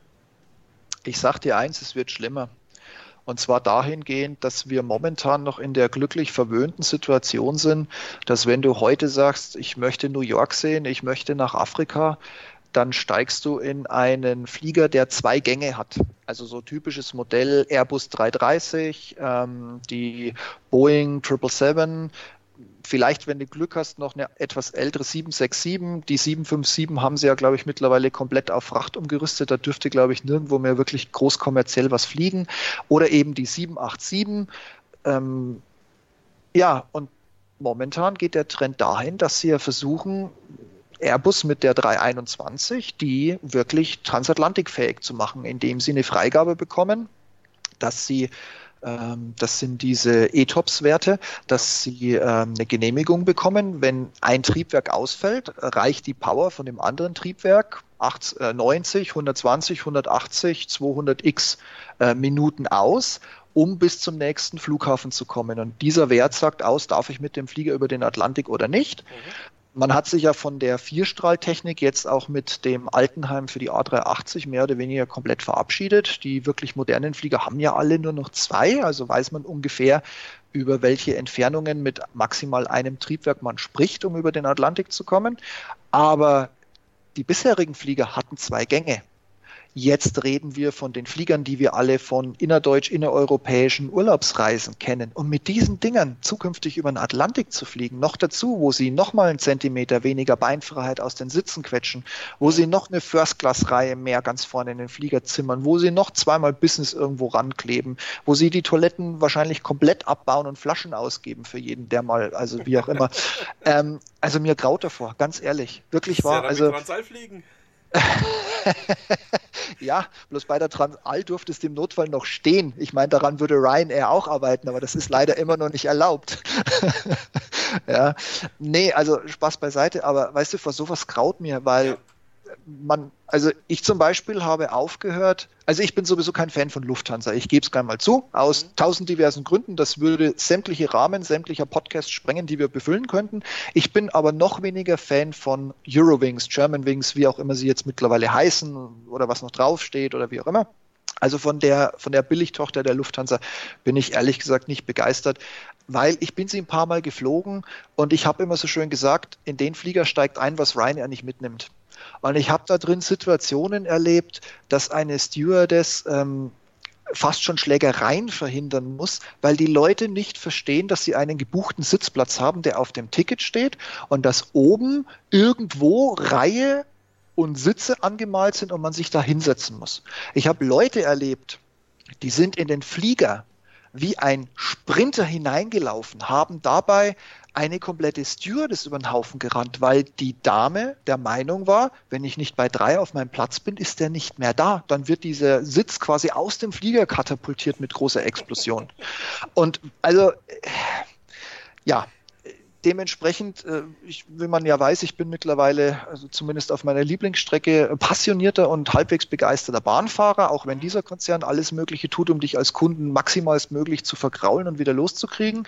Ich sag dir eins, es wird schlimmer. Und zwar dahingehend, dass wir momentan noch in der glücklich verwöhnten Situation sind, dass wenn du heute sagst, ich möchte New York sehen, ich möchte nach Afrika, dann steigst du in einen Flieger, der zwei Gänge hat. Also so typisches Modell Airbus 330, ähm, die Boeing 777, vielleicht, wenn du Glück hast, noch eine etwas ältere 767. Die 757 haben sie ja, glaube ich, mittlerweile komplett auf Fracht umgerüstet. Da dürfte, glaube ich, nirgendwo mehr wirklich groß kommerziell was fliegen. Oder eben die 787. Ähm, ja, und momentan geht der Trend dahin, dass sie ja versuchen, Airbus mit der 321, die wirklich transatlantikfähig zu machen, indem sie eine Freigabe bekommen, dass sie das sind diese ETOPS-Werte, dass sie ähm, eine Genehmigung bekommen. Wenn ein Triebwerk ausfällt, reicht die Power von dem anderen Triebwerk 90, 120, 180, 200 x äh, Minuten aus um bis zum nächsten Flughafen zu kommen. Und dieser Wert sagt aus, darf ich mit dem Flieger über den Atlantik oder nicht. Mhm man hat sich ja von der Vierstrahltechnik jetzt auch mit dem Altenheim für die A380 mehr oder weniger komplett verabschiedet. Die wirklich modernen Flieger haben ja alle nur noch zwei, also weiß man ungefähr, über welche Entfernungen mit maximal einem Triebwerk man spricht, um über den Atlantik zu kommen. Aber die bisherigen Flieger hatten zwei Gänge. Jetzt reden wir von den Fliegern, die wir alle von innerdeutsch, innereuropäischen Urlaubsreisen kennen. Und mit diesen Dingern zukünftig über den Atlantik zu fliegen, noch dazu, wo sie noch mal einen Zentimeter weniger Beinfreiheit aus den Sitzen quetschen, wo sie noch eine First-Class-Reihe mehr ganz vorne in den Flieger zimmern, wo sie noch zweimal Business irgendwo rankleben, wo sie die Toiletten wahrscheinlich komplett abbauen und Flaschen ausgeben für jeden, der mal, also wie auch immer. ähm, also mir graut davor, ganz ehrlich. Wirklich wahr. Also, fliegen. ja, bloß bei der Transall durfte es im Notfall noch stehen. Ich meine, daran würde Ryanair auch arbeiten, aber das ist leider immer noch nicht erlaubt. ja, nee, also Spaß beiseite, aber weißt du, vor sowas kraut mir, weil ja man, also ich zum Beispiel habe aufgehört, also ich bin sowieso kein Fan von Lufthansa, ich gebe es gerne mal zu, aus mhm. tausend diversen Gründen. Das würde sämtliche Rahmen, sämtlicher Podcasts sprengen, die wir befüllen könnten. Ich bin aber noch weniger Fan von Eurowings, Germanwings, wie auch immer sie jetzt mittlerweile heißen oder was noch draufsteht oder wie auch immer. Also von der, von der Billigtochter der Lufthansa bin ich ehrlich gesagt nicht begeistert, weil ich bin sie ein paar Mal geflogen und ich habe immer so schön gesagt, in den Flieger steigt ein, was Ryanair nicht mitnimmt. Und ich habe da drin Situationen erlebt, dass eine Stewardess ähm, fast schon Schlägereien verhindern muss, weil die Leute nicht verstehen, dass sie einen gebuchten Sitzplatz haben, der auf dem Ticket steht und dass oben irgendwo Reihe und Sitze angemalt sind und man sich da hinsetzen muss. Ich habe Leute erlebt, die sind in den Flieger wie ein Sprinter hineingelaufen, haben dabei eine komplette Stewardess über den Haufen gerannt, weil die Dame der Meinung war, wenn ich nicht bei drei auf meinem Platz bin, ist der nicht mehr da. Dann wird dieser Sitz quasi aus dem Flieger katapultiert mit großer Explosion. Und also, ja, dementsprechend, äh, ich, wie man ja weiß, ich bin mittlerweile, also zumindest auf meiner Lieblingsstrecke, passionierter und halbwegs begeisterter Bahnfahrer, auch wenn dieser Konzern alles Mögliche tut, um dich als Kunden maximalst möglich zu vergraulen und wieder loszukriegen.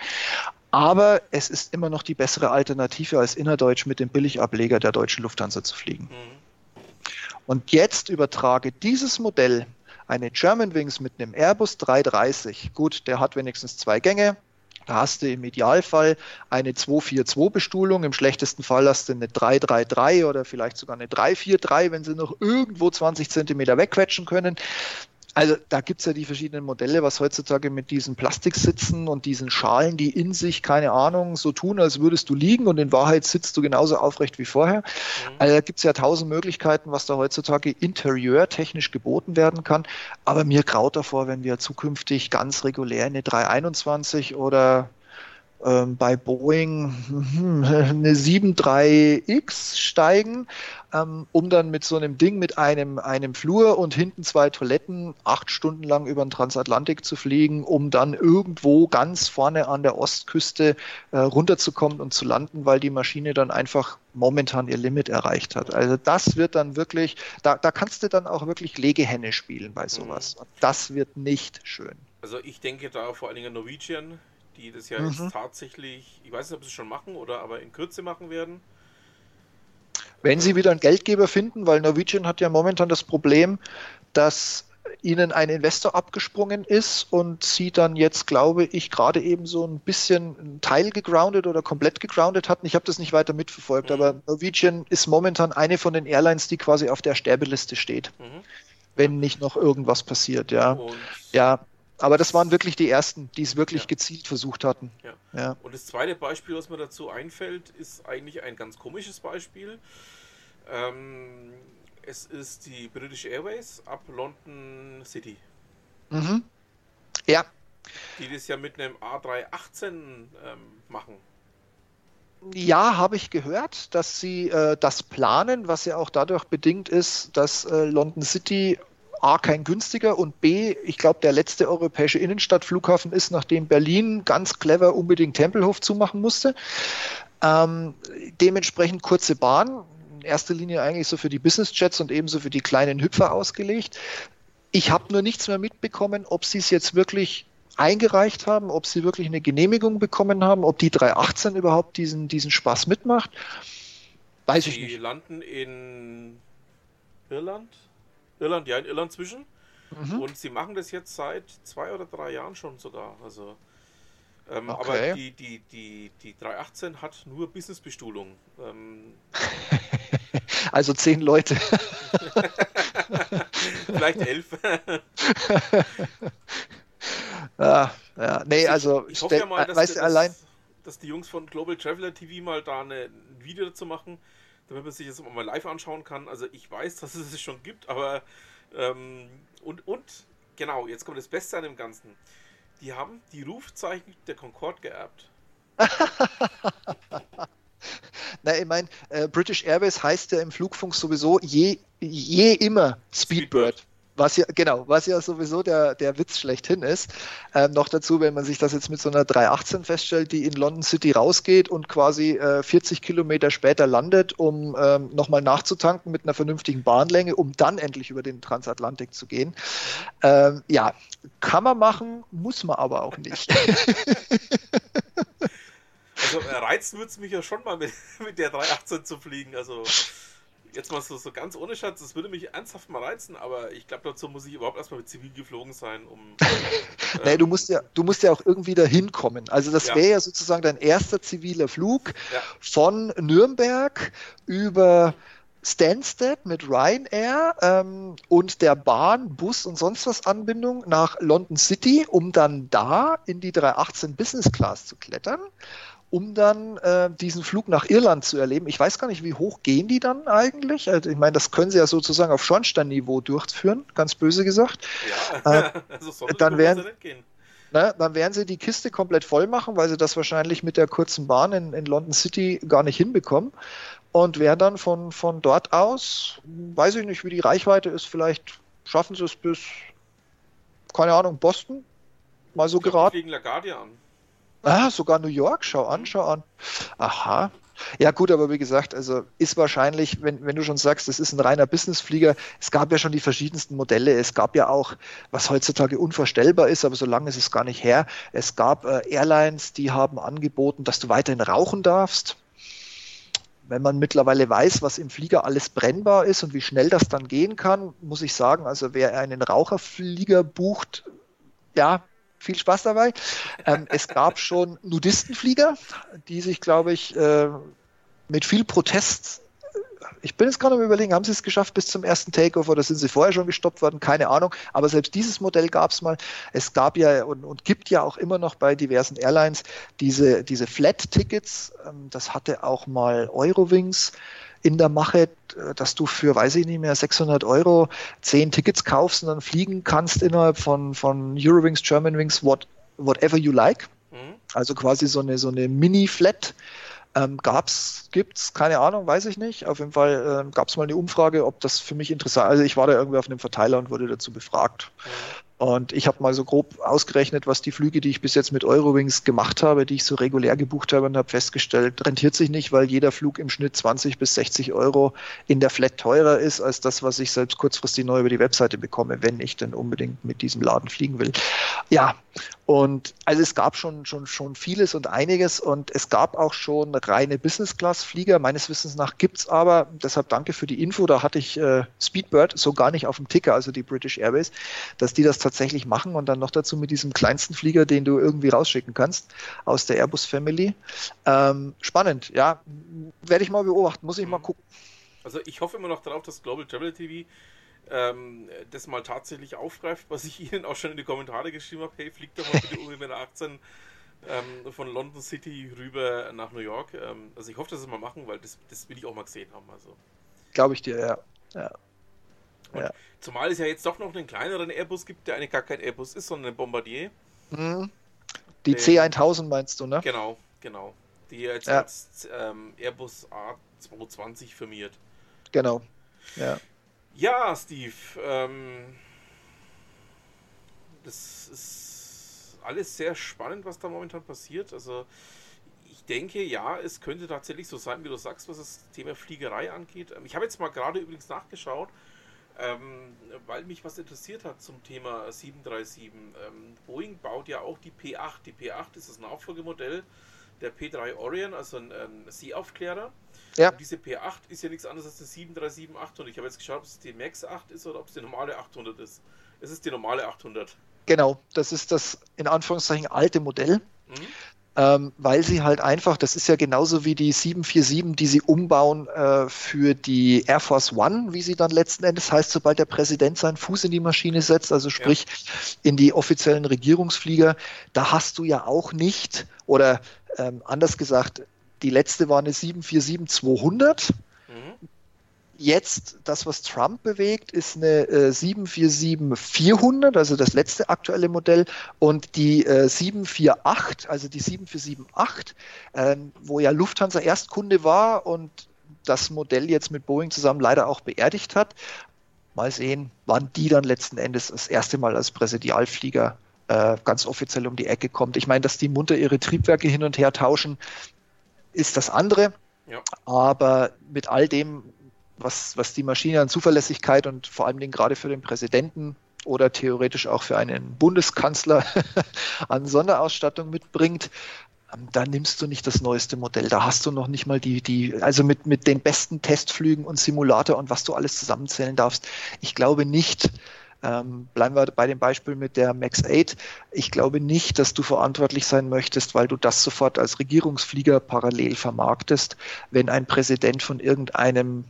Aber es ist immer noch die bessere Alternative, als innerdeutsch mit dem Billigableger der deutschen Lufthansa zu fliegen. Mhm. Und jetzt übertrage dieses Modell eine Germanwings mit einem Airbus 330. Gut, der hat wenigstens zwei Gänge, da hast du im Idealfall eine 242-Bestuhlung, im schlechtesten Fall hast du eine 333 oder vielleicht sogar eine 343, wenn sie noch irgendwo 20 Zentimeter wegquetschen können. Also da gibt es ja die verschiedenen Modelle, was heutzutage mit diesen Plastiksitzen und diesen Schalen, die in sich, keine Ahnung, so tun, als würdest du liegen und in Wahrheit sitzt du genauso aufrecht wie vorher. Mhm. Also da gibt es ja tausend Möglichkeiten, was da heutzutage interieurtechnisch geboten werden kann. Aber mir graut davor, wenn wir zukünftig ganz regulär eine 321 oder ähm, bei Boeing hm, eine 7.3X steigen, ähm, um dann mit so einem Ding mit einem, einem Flur und hinten zwei Toiletten acht Stunden lang über den Transatlantik zu fliegen, um dann irgendwo ganz vorne an der Ostküste äh, runterzukommen und zu landen, weil die Maschine dann einfach momentan ihr Limit erreicht hat. Also das wird dann wirklich, da, da kannst du dann auch wirklich Legehenne spielen bei sowas. Und das wird nicht schön. Also ich denke da vor allen Dingen an Norwegian, die das ja Mhm. jetzt tatsächlich, ich weiß nicht, ob sie es schon machen oder aber in Kürze machen werden. Wenn sie wieder einen Geldgeber finden, weil Norwegian hat ja momentan das Problem, dass ihnen ein Investor abgesprungen ist und sie dann jetzt, glaube ich, gerade eben so ein bisschen einen Teil gegroundet oder komplett gegroundet hatten. Ich habe das nicht weiter mitverfolgt, Mhm. aber Norwegian ist momentan eine von den Airlines, die quasi auf der Sterbeliste steht, Mhm. wenn nicht noch irgendwas passiert, ja. Und, Ja, aber das waren wirklich die ersten, die es wirklich Ja. gezielt versucht hatten. Ja. Ja. und das zweite Beispiel, was mir dazu einfällt, ist eigentlich ein ganz komisches Beispiel. Ähm, es ist die British Airways ab London City, Mhm. Ja, die das ja mit einem A318 ähm, machen. Ja, habe ich gehört, dass sie äh, das planen, was ja auch dadurch bedingt ist, dass äh, London City A kein günstiger und B, ich glaube, der letzte europäische Innenstadtflughafen ist, nachdem Berlin ganz clever unbedingt Tempelhof zumachen musste. Ähm, dementsprechend kurze Bahn, in erster Linie eigentlich so für die Business Jets und ebenso für die kleinen Hüpfer ausgelegt. Ich habe nur nichts mehr mitbekommen, ob sie es jetzt wirklich eingereicht haben, ob sie wirklich eine Genehmigung bekommen haben, ob die 318 überhaupt diesen, diesen Spaß mitmacht. Weiß ich Die nicht. landen in Irland. Irland, ja, in Irland zwischen. Mhm. Und sie machen das jetzt seit zwei oder drei Jahren schon sogar. Also, ähm, Okay. Aber die, die, die, die 318 hat nur Businessbestuhlung. Ähm, Also zehn Leute. vielleicht elf. ja, ja, nee, also ich hoffe ja mal, äh, dass, weißt du, dass, allein. dass die Jungs von Global Traveler TV mal da eine, ein Video dazu machen, damit man sich das mal live anschauen kann. Also ich weiß, dass es es schon gibt, aber ähm, und, und genau, jetzt kommt das Beste an dem Ganzen. Die haben die Rufzeichen der Concorde geerbt. Na, ich meine, äh, British Airways heißt ja im Flugfunk sowieso je, je immer Speedbird. Speedbird. Was ja, genau, was ja sowieso der, der Witz schlechthin ist. Ähm, noch dazu, wenn man sich das jetzt mit so einer 318 feststellt, die in London City rausgeht und quasi äh, 40 Kilometer später landet, um ähm, nochmal nachzutanken mit einer vernünftigen Bahnlänge, um dann endlich über den Transatlantik zu gehen. Ähm, ja, kann man machen, muss man aber auch nicht. Also reizen würde es mich ja schon mal mit, mit der 318 zu fliegen. Also jetzt mal so, so ganz ohne Schatz, das würde mich ernsthaft mal reizen, aber ich glaube, dazu muss ich überhaupt erstmal mit Zivil geflogen sein, um. Nee, ähm, du musst ja, du musst ja auch irgendwie dahin kommen. Also das Ja. wäre ja sozusagen dein erster ziviler Flug Ja. von Nürnberg über Stansted mit Ryanair ähm, und der Bahn, Bus und sonst was Anbindung nach London City, um dann da in die 318 Business Class zu klettern, um dann äh, diesen Flug nach Irland zu erleben. Ich weiß gar nicht, wie hoch gehen die dann eigentlich? Also ich meine, das können sie ja sozusagen auf Schornsteinniveau durchführen, ganz böse gesagt. Ja, also soll dann wären-. Ne, dann werden sie die Kiste komplett voll machen, weil sie das wahrscheinlich mit der kurzen Bahn in, in London City gar nicht hinbekommen. Und werden dann von, von dort aus, weiß ich nicht, wie die Reichweite ist, vielleicht schaffen sie es bis, keine Ahnung, Boston, mal so Ich glaub, geraten. fliegen LaGuardia an. Ah, sogar New York, schau an, schau an. Aha. Ja gut, aber wie gesagt, also ist wahrscheinlich, wenn, wenn du schon sagst, das ist ein reiner Businessflieger, es gab ja schon die verschiedensten Modelle. Es gab ja auch, was heutzutage unvorstellbar ist, aber so lange ist es gar nicht her, es gab äh, Airlines, die haben angeboten, dass du weiterhin rauchen darfst. Wenn man mittlerweile weiß, was im Flieger alles brennbar ist und wie schnell das dann gehen kann, muss ich sagen, also wer einen Raucherflieger bucht, ja, viel Spaß dabei. Ähm, es gab schon Nudistenflieger, die sich, glaube ich, äh, mit viel Protest, ich bin jetzt gerade am überlegen, haben sie es geschafft bis zum ersten Takeover oder sind sie vorher schon gestoppt worden? Keine Ahnung. Aber selbst dieses Modell gab es mal. Es gab ja und, und gibt ja auch immer noch bei diversen Airlines diese, diese Flat-Tickets. Ähm, das hatte auch mal Eurowings in der Mache, äh, dass du für, weiß ich nicht mehr, 600 Euro zehn Tickets kaufst und dann fliegen kannst innerhalb von, von Eurowings, Germanwings, what, whatever you like. Mhm. Also quasi so eine, so eine Mini-Flat. Ähm, gab's, gibt's, keine Ahnung, weiß ich nicht. Auf jeden Fall ähm, gab es mal eine Umfrage, ob das für mich interessant Also ich war da irgendwie auf einem Verteiler und wurde dazu befragt. Mhm. Und ich habe mal so grob ausgerechnet, was die Flüge, die ich bis jetzt mit Eurowings gemacht habe, die ich so regulär gebucht habe und habe festgestellt, rentiert sich nicht, weil jeder Flug im Schnitt 20 bis 60 Euro in der Flat teurer ist als das, was ich selbst kurzfristig neu über die Webseite bekomme, wenn ich denn unbedingt mit diesem Laden fliegen will. Ja, und also es gab schon, schon, schon vieles und einiges und es gab auch schon reine Business-Class-Flieger. Meines Wissens nach gibt's aber, deshalb danke für die Info, da hatte ich äh, Speedbird so gar nicht auf dem Ticker, also die British Airways, dass die das tatsächlich machen und dann noch dazu mit diesem kleinsten Flieger, den du irgendwie rausschicken kannst aus der Airbus Family. Ähm, spannend, ja. Werde ich mal beobachten, muss ich mal gucken. Also ich hoffe immer noch darauf, dass Global Travel TV ähm, das mal tatsächlich aufgreift, was ich Ihnen auch schon in die Kommentare geschrieben habe. Hey, fliegt doch mal bitte UWM 18 ähm, von London City rüber nach New York. Ähm, also ich hoffe, dass sie es mal machen, weil das, das will ich auch mal gesehen haben. Also. Glaube ich dir, ja. ja. ja. Zumal es ja jetzt doch noch einen kleineren Airbus gibt, der eigentlich gar kein Airbus ist, sondern ein Bombardier. Mhm. Die C1000 meinst du, ne? Genau, genau. Die jetzt ja. als ähm, Airbus A220 firmiert. Genau. Ja. Ja, Steve. Ähm, das ist alles sehr spannend, was da momentan passiert. Also ich denke, ja, es könnte tatsächlich so sein, wie du sagst, was das Thema Fliegerei angeht. Ähm, ich habe jetzt mal gerade übrigens nachgeschaut, ähm, weil mich was interessiert hat zum Thema 737. Ähm, Boeing baut ja auch die P8. Die P8 ist das Nachfolgemodell der P3 Orion, also ein, ein Seeaufklärer. Ja. Und diese P8 ist ja nichts anderes als eine 737-800. Ich habe jetzt geschaut, ob es die Max 8 ist oder ob es die normale 800 ist. Es ist die normale 800. Genau, das ist das in Anführungszeichen alte Modell. Mhm. Ähm, weil sie halt einfach, das ist ja genauso wie die 747, die sie umbauen äh, für die Air Force One, wie sie dann letzten Endes heißt, sobald der Präsident seinen Fuß in die Maschine setzt, also sprich ja. in die offiziellen Regierungsflieger, da hast du ja auch nicht, oder ähm, anders gesagt, die letzte war eine 747-200. Mhm. Jetzt, das, was Trump bewegt, ist eine äh, 747-400, also das letzte aktuelle Modell, und die äh, 748, also die 747-8, äh, wo ja Lufthansa Erstkunde war und das Modell jetzt mit Boeing zusammen leider auch beerdigt hat. Mal sehen, wann die dann letzten Endes das erste Mal als Präsidialflieger äh, ganz offiziell um die Ecke kommt. Ich meine, dass die munter ihre Triebwerke hin und her tauschen, ist das andere. Ja. Aber mit all dem, was, was die Maschine an Zuverlässigkeit und vor allen Dingen gerade für den Präsidenten oder theoretisch auch für einen Bundeskanzler an Sonderausstattung mitbringt, ähm, da nimmst du nicht das neueste Modell. Da hast du noch nicht mal die, die, also mit, mit den besten Testflügen und Simulator und was du alles zusammenzählen darfst. Ich glaube nicht, ähm, bleiben wir bei dem Beispiel mit der Max 8. Ich glaube nicht, dass du verantwortlich sein möchtest, weil du das sofort als Regierungsflieger parallel vermarktest, wenn ein Präsident von irgendeinem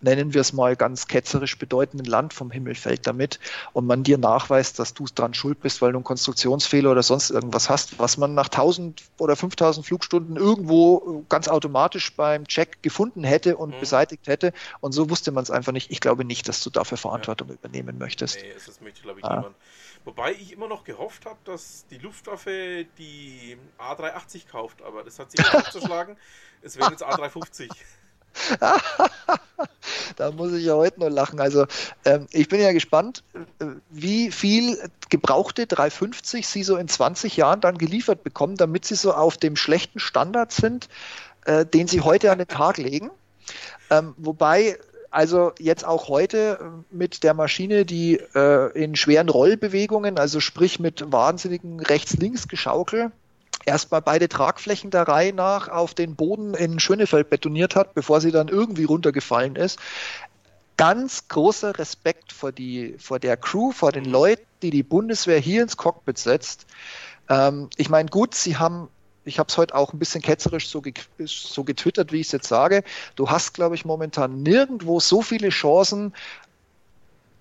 nennen wir es mal ganz ketzerisch bedeutenden Land vom Himmel fällt damit und man dir nachweist, dass du dran schuld bist, weil du einen Konstruktionsfehler oder sonst irgendwas hast, was man nach 1000 oder 5000 Flugstunden irgendwo ganz automatisch beim Check gefunden hätte und mhm. beseitigt hätte und so wusste man es einfach nicht. Ich glaube nicht, dass du dafür Verantwortung ja. übernehmen möchtest. Nee, das möchte, glaube ich, ah. niemand. Wobei ich immer noch gehofft habe, dass die Luftwaffe die A380 kauft, aber das hat sich nicht abzuschlagen. Es werden jetzt A350. da muss ich ja heute noch lachen. Also ähm, ich bin ja gespannt, äh, wie viel gebrauchte 350 sie so in 20 Jahren dann geliefert bekommen, damit sie so auf dem schlechten Standard sind, äh, den sie heute an den Tag legen. Ähm, wobei also jetzt auch heute äh, mit der Maschine, die äh, in schweren Rollbewegungen, also sprich mit wahnsinnigen Rechts-Links-Geschaukel, erstmal beide Tragflächen der Reihe nach auf den Boden in Schönefeld betoniert hat, bevor sie dann irgendwie runtergefallen ist. Ganz großer Respekt vor, die, vor der Crew, vor den Leuten, die die Bundeswehr hier ins Cockpit setzt. Ähm, ich meine, gut, sie haben ich habe es heute auch ein bisschen ketzerisch so, ge so getwittert, wie ich es jetzt sage. Du hast, glaube ich, momentan nirgendwo so viele Chancen,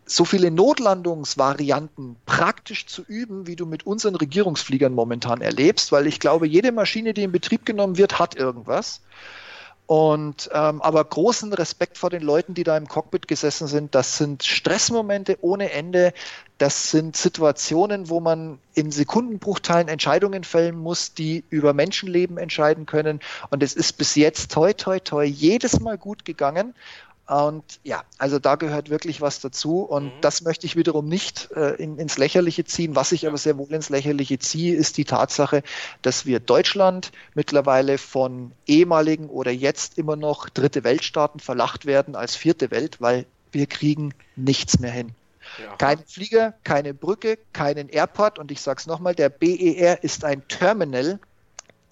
so viele Notlandungsvarianten praktisch zu üben, wie du mit unseren Regierungsfliegern momentan erlebst, weil ich glaube, jede Maschine, die in Betrieb genommen wird, hat irgendwas. Und ähm, aber großen Respekt vor den Leuten, die da im Cockpit gesessen sind. Das sind Stressmomente ohne Ende. Das sind Situationen, wo man in Sekundenbruchteilen Entscheidungen fällen muss, die über Menschenleben entscheiden können. Und es ist bis jetzt toi, toi, toi jedes Mal gut gegangen. Und ja, also da gehört wirklich was dazu. Und mhm. das möchte ich wiederum nicht äh, in, ins Lächerliche ziehen. Was ich aber sehr wohl ins Lächerliche ziehe, ist die Tatsache, dass wir Deutschland mittlerweile von ehemaligen oder jetzt immer noch dritte Weltstaaten verlacht werden als vierte Welt, weil wir kriegen nichts mehr hin. Ja. Kein Flieger, keine Brücke, keinen Airport. Und ich sage es nochmal, der BER ist ein Terminal,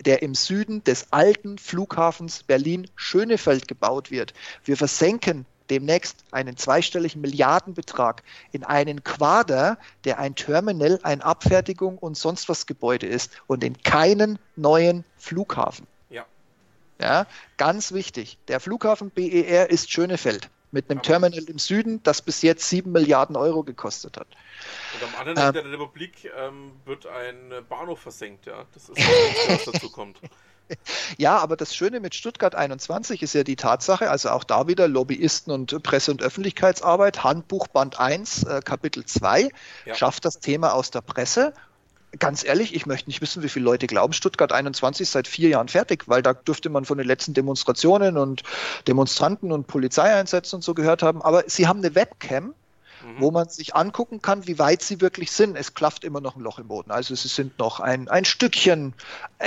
der im Süden des alten Flughafens Berlin-Schönefeld gebaut wird. Wir versenken demnächst einen zweistelligen Milliardenbetrag in einen Quader, der ein Terminal, ein Abfertigung und sonst was Gebäude ist und in keinen neuen Flughafen. Ja. Ja, ganz wichtig. Der Flughafen BER ist Schönefeld mit einem Terminal im Süden, das bis jetzt 7 Milliarden Euro gekostet hat. Und am anderen Ende ähm, der Republik ähm, wird ein Bahnhof versenkt, ja. Das ist das, was dazu kommt. Ja, aber das Schöne mit Stuttgart 21 ist ja die Tatsache, also auch da wieder Lobbyisten und Presse- und Öffentlichkeitsarbeit, Handbuch Band 1, äh, Kapitel 2, ja. schafft das Thema aus der Presse ganz ehrlich, ich möchte nicht wissen, wie viele Leute glauben, Stuttgart 21 ist seit vier Jahren fertig, weil da dürfte man von den letzten Demonstrationen und Demonstranten und Polizeieinsätzen und so gehört haben. Aber sie haben eine Webcam, mhm. wo man sich angucken kann, wie weit sie wirklich sind. Es klafft immer noch ein Loch im Boden. Also sie sind noch ein, ein Stückchen,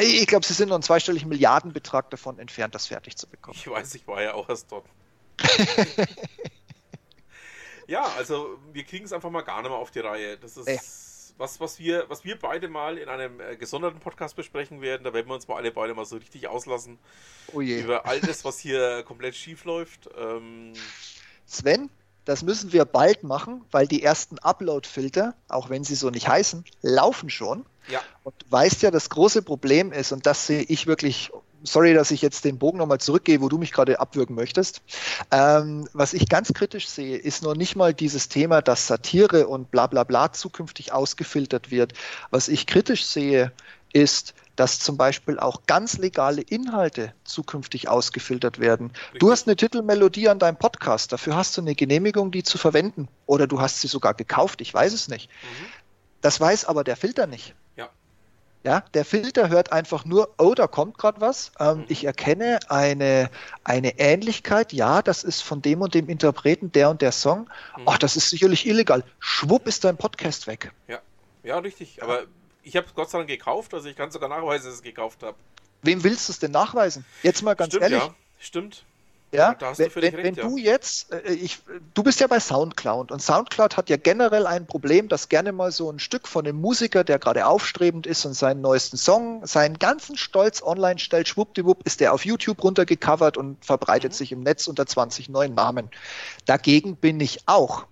ich glaube, sie sind noch einen zweistelligen Milliardenbetrag davon entfernt, das fertig zu bekommen. Ich weiß, ich war ja auch erst dort. ja, also wir kriegen es einfach mal gar nicht mehr auf die Reihe. Das ist. Ey was, was, wir, was wir beide mal in einem äh, gesonderten Podcast besprechen werden. Da werden wir uns mal alle beide mal so richtig auslassen. Oh je. Über all das, was hier komplett schief läuft. Ähm, Sven, das müssen wir bald machen, weil die ersten Upload-Filter, auch wenn sie so nicht heißen, laufen schon. Ja. Und du weißt ja, das große Problem ist, und das sehe ich wirklich sorry, dass ich jetzt den Bogen nochmal zurückgehe, wo du mich gerade abwürgen möchtest. Ähm, was ich ganz kritisch sehe, ist noch nicht mal dieses Thema, dass Satire und bla bla bla zukünftig ausgefiltert wird. Was ich kritisch sehe, ist, dass zum Beispiel auch ganz legale Inhalte zukünftig ausgefiltert werden. Richtig. Du hast eine Titelmelodie an deinem Podcast, dafür hast du eine Genehmigung, die zu verwenden. Oder du hast sie sogar gekauft, ich weiß es nicht. Mhm. Das weiß aber der Filter nicht. Ja, der Filter hört einfach nur, oh, da kommt gerade was. Ähm, ich erkenne eine, eine Ähnlichkeit. Ja, das ist von dem und dem Interpreten der und der Song. Mhm. Ach, das ist sicherlich illegal. Schwupp ist dein Podcast weg. Ja, ja, richtig. Aber ich habe es Gott sei Dank gekauft. Also ich kann sogar nachweisen, dass ich es gekauft habe. Wem willst du es denn nachweisen? Jetzt mal ganz Stimmt, ehrlich. Ja. Stimmt. Ja, wenn, wenn, recht, wenn ja. du jetzt, äh, ich, du bist ja bei Soundcloud und Soundcloud hat ja generell ein Problem, dass gerne mal so ein Stück von einem Musiker, der gerade aufstrebend ist und seinen neuesten Song, seinen ganzen Stolz online stellt, schwuppdiwupp ist der auf YouTube runtergecovert und verbreitet mhm. sich im Netz unter 20 neuen Namen. Dagegen bin ich auch.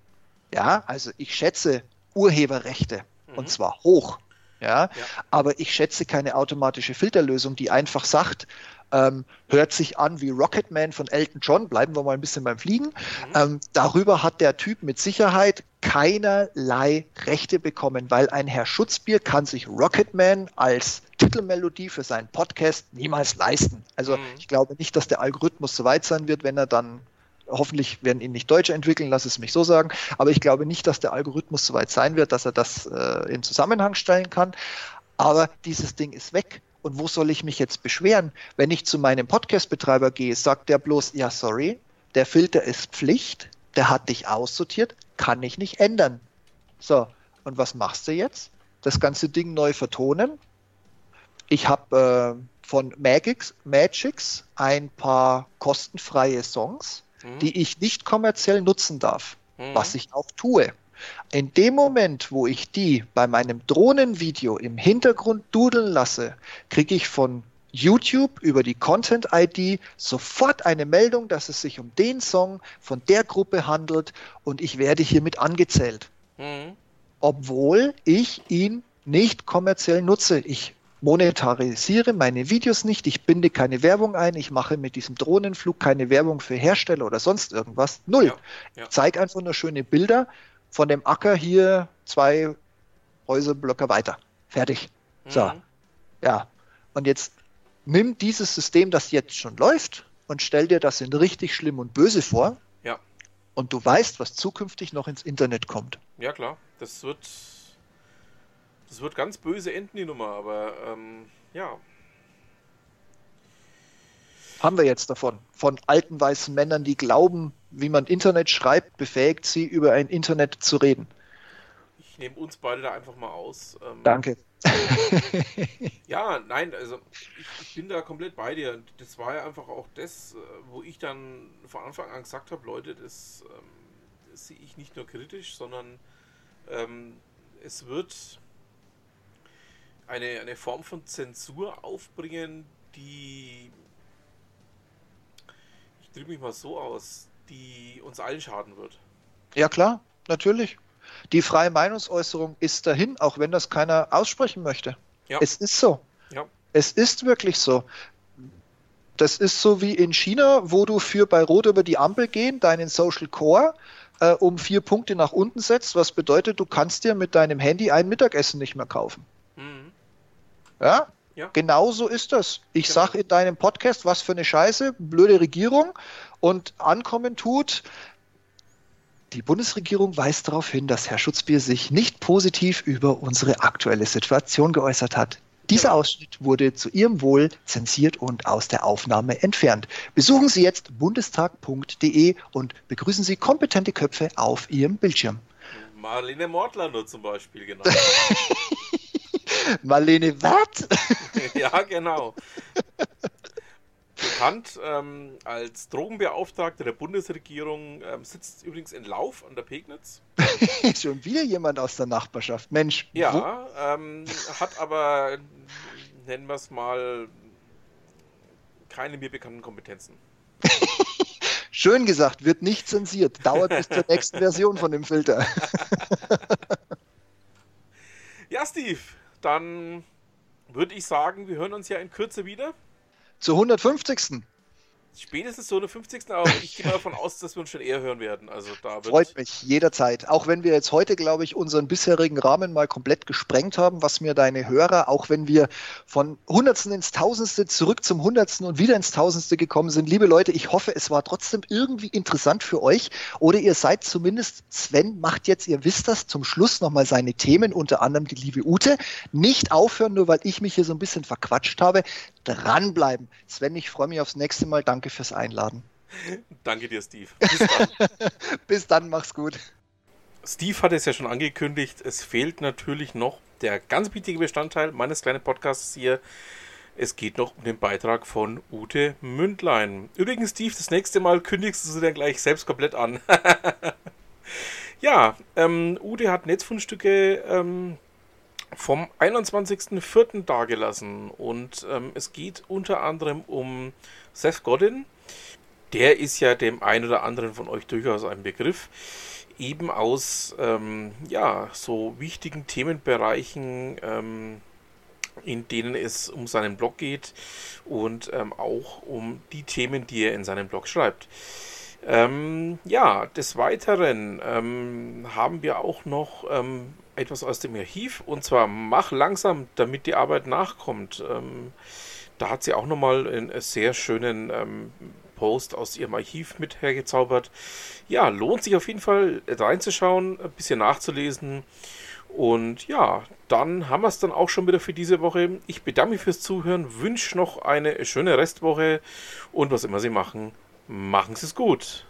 Ja, also ich schätze Urheberrechte mhm. und zwar hoch. Ja, ja, aber ich schätze keine automatische Filterlösung, die einfach sagt, ähm, hört sich an wie Rocketman von Elton John. Bleiben wir mal ein bisschen beim Fliegen. Mhm. Ähm, darüber hat der Typ mit Sicherheit keinerlei Rechte bekommen, weil ein Herr Schutzbier kann sich Rocketman als Titelmelodie für seinen Podcast niemals leisten. Also mhm. ich glaube nicht, dass der Algorithmus so weit sein wird, wenn er dann hoffentlich werden ihn nicht Deutsche entwickeln, lass es mich so sagen, aber ich glaube nicht, dass der Algorithmus so weit sein wird, dass er das äh, in Zusammenhang stellen kann. Aber dieses Ding ist weg. Und wo soll ich mich jetzt beschweren? Wenn ich zu meinem Podcast-Betreiber gehe, sagt der bloß, ja, sorry, der Filter ist Pflicht, der hat dich aussortiert, kann ich nicht ändern. So, und was machst du jetzt? Das ganze Ding neu vertonen. Ich habe äh, von Magix, Magix ein paar kostenfreie Songs, mhm. die ich nicht kommerziell nutzen darf, mhm. was ich auch tue. In dem Moment, wo ich die bei meinem Drohnenvideo im Hintergrund dudeln lasse, kriege ich von YouTube über die Content ID sofort eine Meldung, dass es sich um den Song von der Gruppe handelt und ich werde hiermit angezählt. Mhm. Obwohl ich ihn nicht kommerziell nutze. Ich monetarisiere meine Videos nicht, ich binde keine Werbung ein, ich mache mit diesem Drohnenflug keine Werbung für Hersteller oder sonst irgendwas. Null. Ja, ja. Ich zeige einfach nur schöne Bilder von dem Acker hier zwei Häuserblöcke weiter. Fertig. So. Mhm. Ja. Und jetzt nimm dieses System, das jetzt schon läuft, und stell dir das in richtig schlimm und böse vor. Ja. und du weißt, was zukünftig noch ins Internet kommt. Ja, klar. Das wird. Das wird ganz böse enden, die Nummer, aber ähm, ja. Haben wir jetzt davon. Von alten weißen Männern, die glauben, wie man Internet schreibt, befähigt sie, über ein Internet zu reden. Ich nehme uns beide da einfach mal aus. Ähm, Danke. ja, nein, also ich, ich, bin da komplett bei dir. Das war ja einfach auch das, äh, wo ich dann von Anfang an gesagt habe, Leute, das, ähm, das sehe ich nicht nur kritisch, sondern ähm, es wird eine, eine Form von Zensur aufbringen, die, ich drücke mich mal so aus, die uns allen schaden wird. Ja klar, natürlich. Die freie Meinungsäußerung ist dahin, auch wenn das keiner aussprechen möchte. Ja. Es ist so. Ja. Es ist wirklich so. Das ist so wie in China, wo du für bei Rot über die Ampel gehen, deinen Social Core äh, um vier Punkte nach unten setzt, was bedeutet, du kannst dir mit deinem Handy ein Mittagessen nicht mehr kaufen. Mhm. Ja? Ja? Genau so ist das. Ich genau. sage in deinem Podcast, was für eine Scheiße, blöde Regierung und ankommen tut, die Bundesregierung weist darauf hin, dass Herr Schutzbier sich nicht positiv über unsere aktuelle Situation geäußert hat. Dieser genau. Ausschnitt wurde zu Ihrem Wohl zensiert und aus der Aufnahme entfernt. Besuchen Sie jetzt bundestag.de und begrüßen Sie kompetente Köpfe auf Ihrem Bildschirm. Marlene Mordlander zum Beispiel, genau. Marlene was? ja, genau bekannt ähm, als Drogenbeauftragter der Bundesregierung, ähm, sitzt übrigens in Lauf an der Pegnitz. Schon wieder jemand aus der Nachbarschaft. Mensch. Ja, ähm, hat aber, nennen wir es mal, keine mir bekannten Kompetenzen. Schön gesagt, wird nicht zensiert. Dauert bis zur nächsten Version von dem Filter. ja, Steve, dann würde ich sagen, wir hören uns ja in Kürze wieder. Zur 150. Spätestens so eine 50. Aber ich gehe mal davon aus, dass wir uns schon eher hören werden. Also da Freut mich, jederzeit. Auch wenn wir jetzt heute, glaube ich, unseren bisherigen Rahmen mal komplett gesprengt haben, was mir deine Hörer, auch wenn wir von Hundertsten ins Tausendste zurück zum Hundertsten und wieder ins Tausendste gekommen sind. Liebe Leute, ich hoffe, es war trotzdem irgendwie interessant für euch. Oder ihr seid zumindest, Sven macht jetzt, ihr wisst das, zum Schluss nochmal seine Themen, unter anderem die liebe Ute. Nicht aufhören, nur weil ich mich hier so ein bisschen verquatscht habe. Dranbleiben. Sven, ich freue mich aufs nächste Mal. Danke fürs Einladen. Danke dir, Steve. Bis dann. Bis dann, mach's gut. Steve hat es ja schon angekündigt. Es fehlt natürlich noch der ganz wichtige Bestandteil meines kleinen Podcasts hier. Es geht noch um den Beitrag von Ute Mündlein. Übrigens, Steve, das nächste Mal kündigst du sie dann gleich selbst komplett an. ja, ähm, Ute hat Netzfundstücke ähm, vom 21.04. dargelassen und ähm, es geht unter anderem um Seth Godin. Der ist ja dem einen oder anderen von euch durchaus ein Begriff. Eben aus ähm, ja, so wichtigen Themenbereichen, ähm, in denen es um seinen Blog geht und ähm, auch um die Themen, die er in seinem Blog schreibt. Ähm, ja, des Weiteren ähm, haben wir auch noch etwas aus dem Archiv und zwar mach langsam, damit die Arbeit nachkommt. Ähm, da hat sie auch nochmal einen sehr schönen ähm, Post aus ihrem Archiv mit hergezaubert. Ja, lohnt sich auf jeden Fall reinzuschauen, ein bisschen nachzulesen. Und ja, dann haben wir es dann auch schon wieder für diese Woche. Ich bedanke mich fürs Zuhören, wünsche noch eine schöne Restwoche und was immer Sie machen, machen Sie es gut.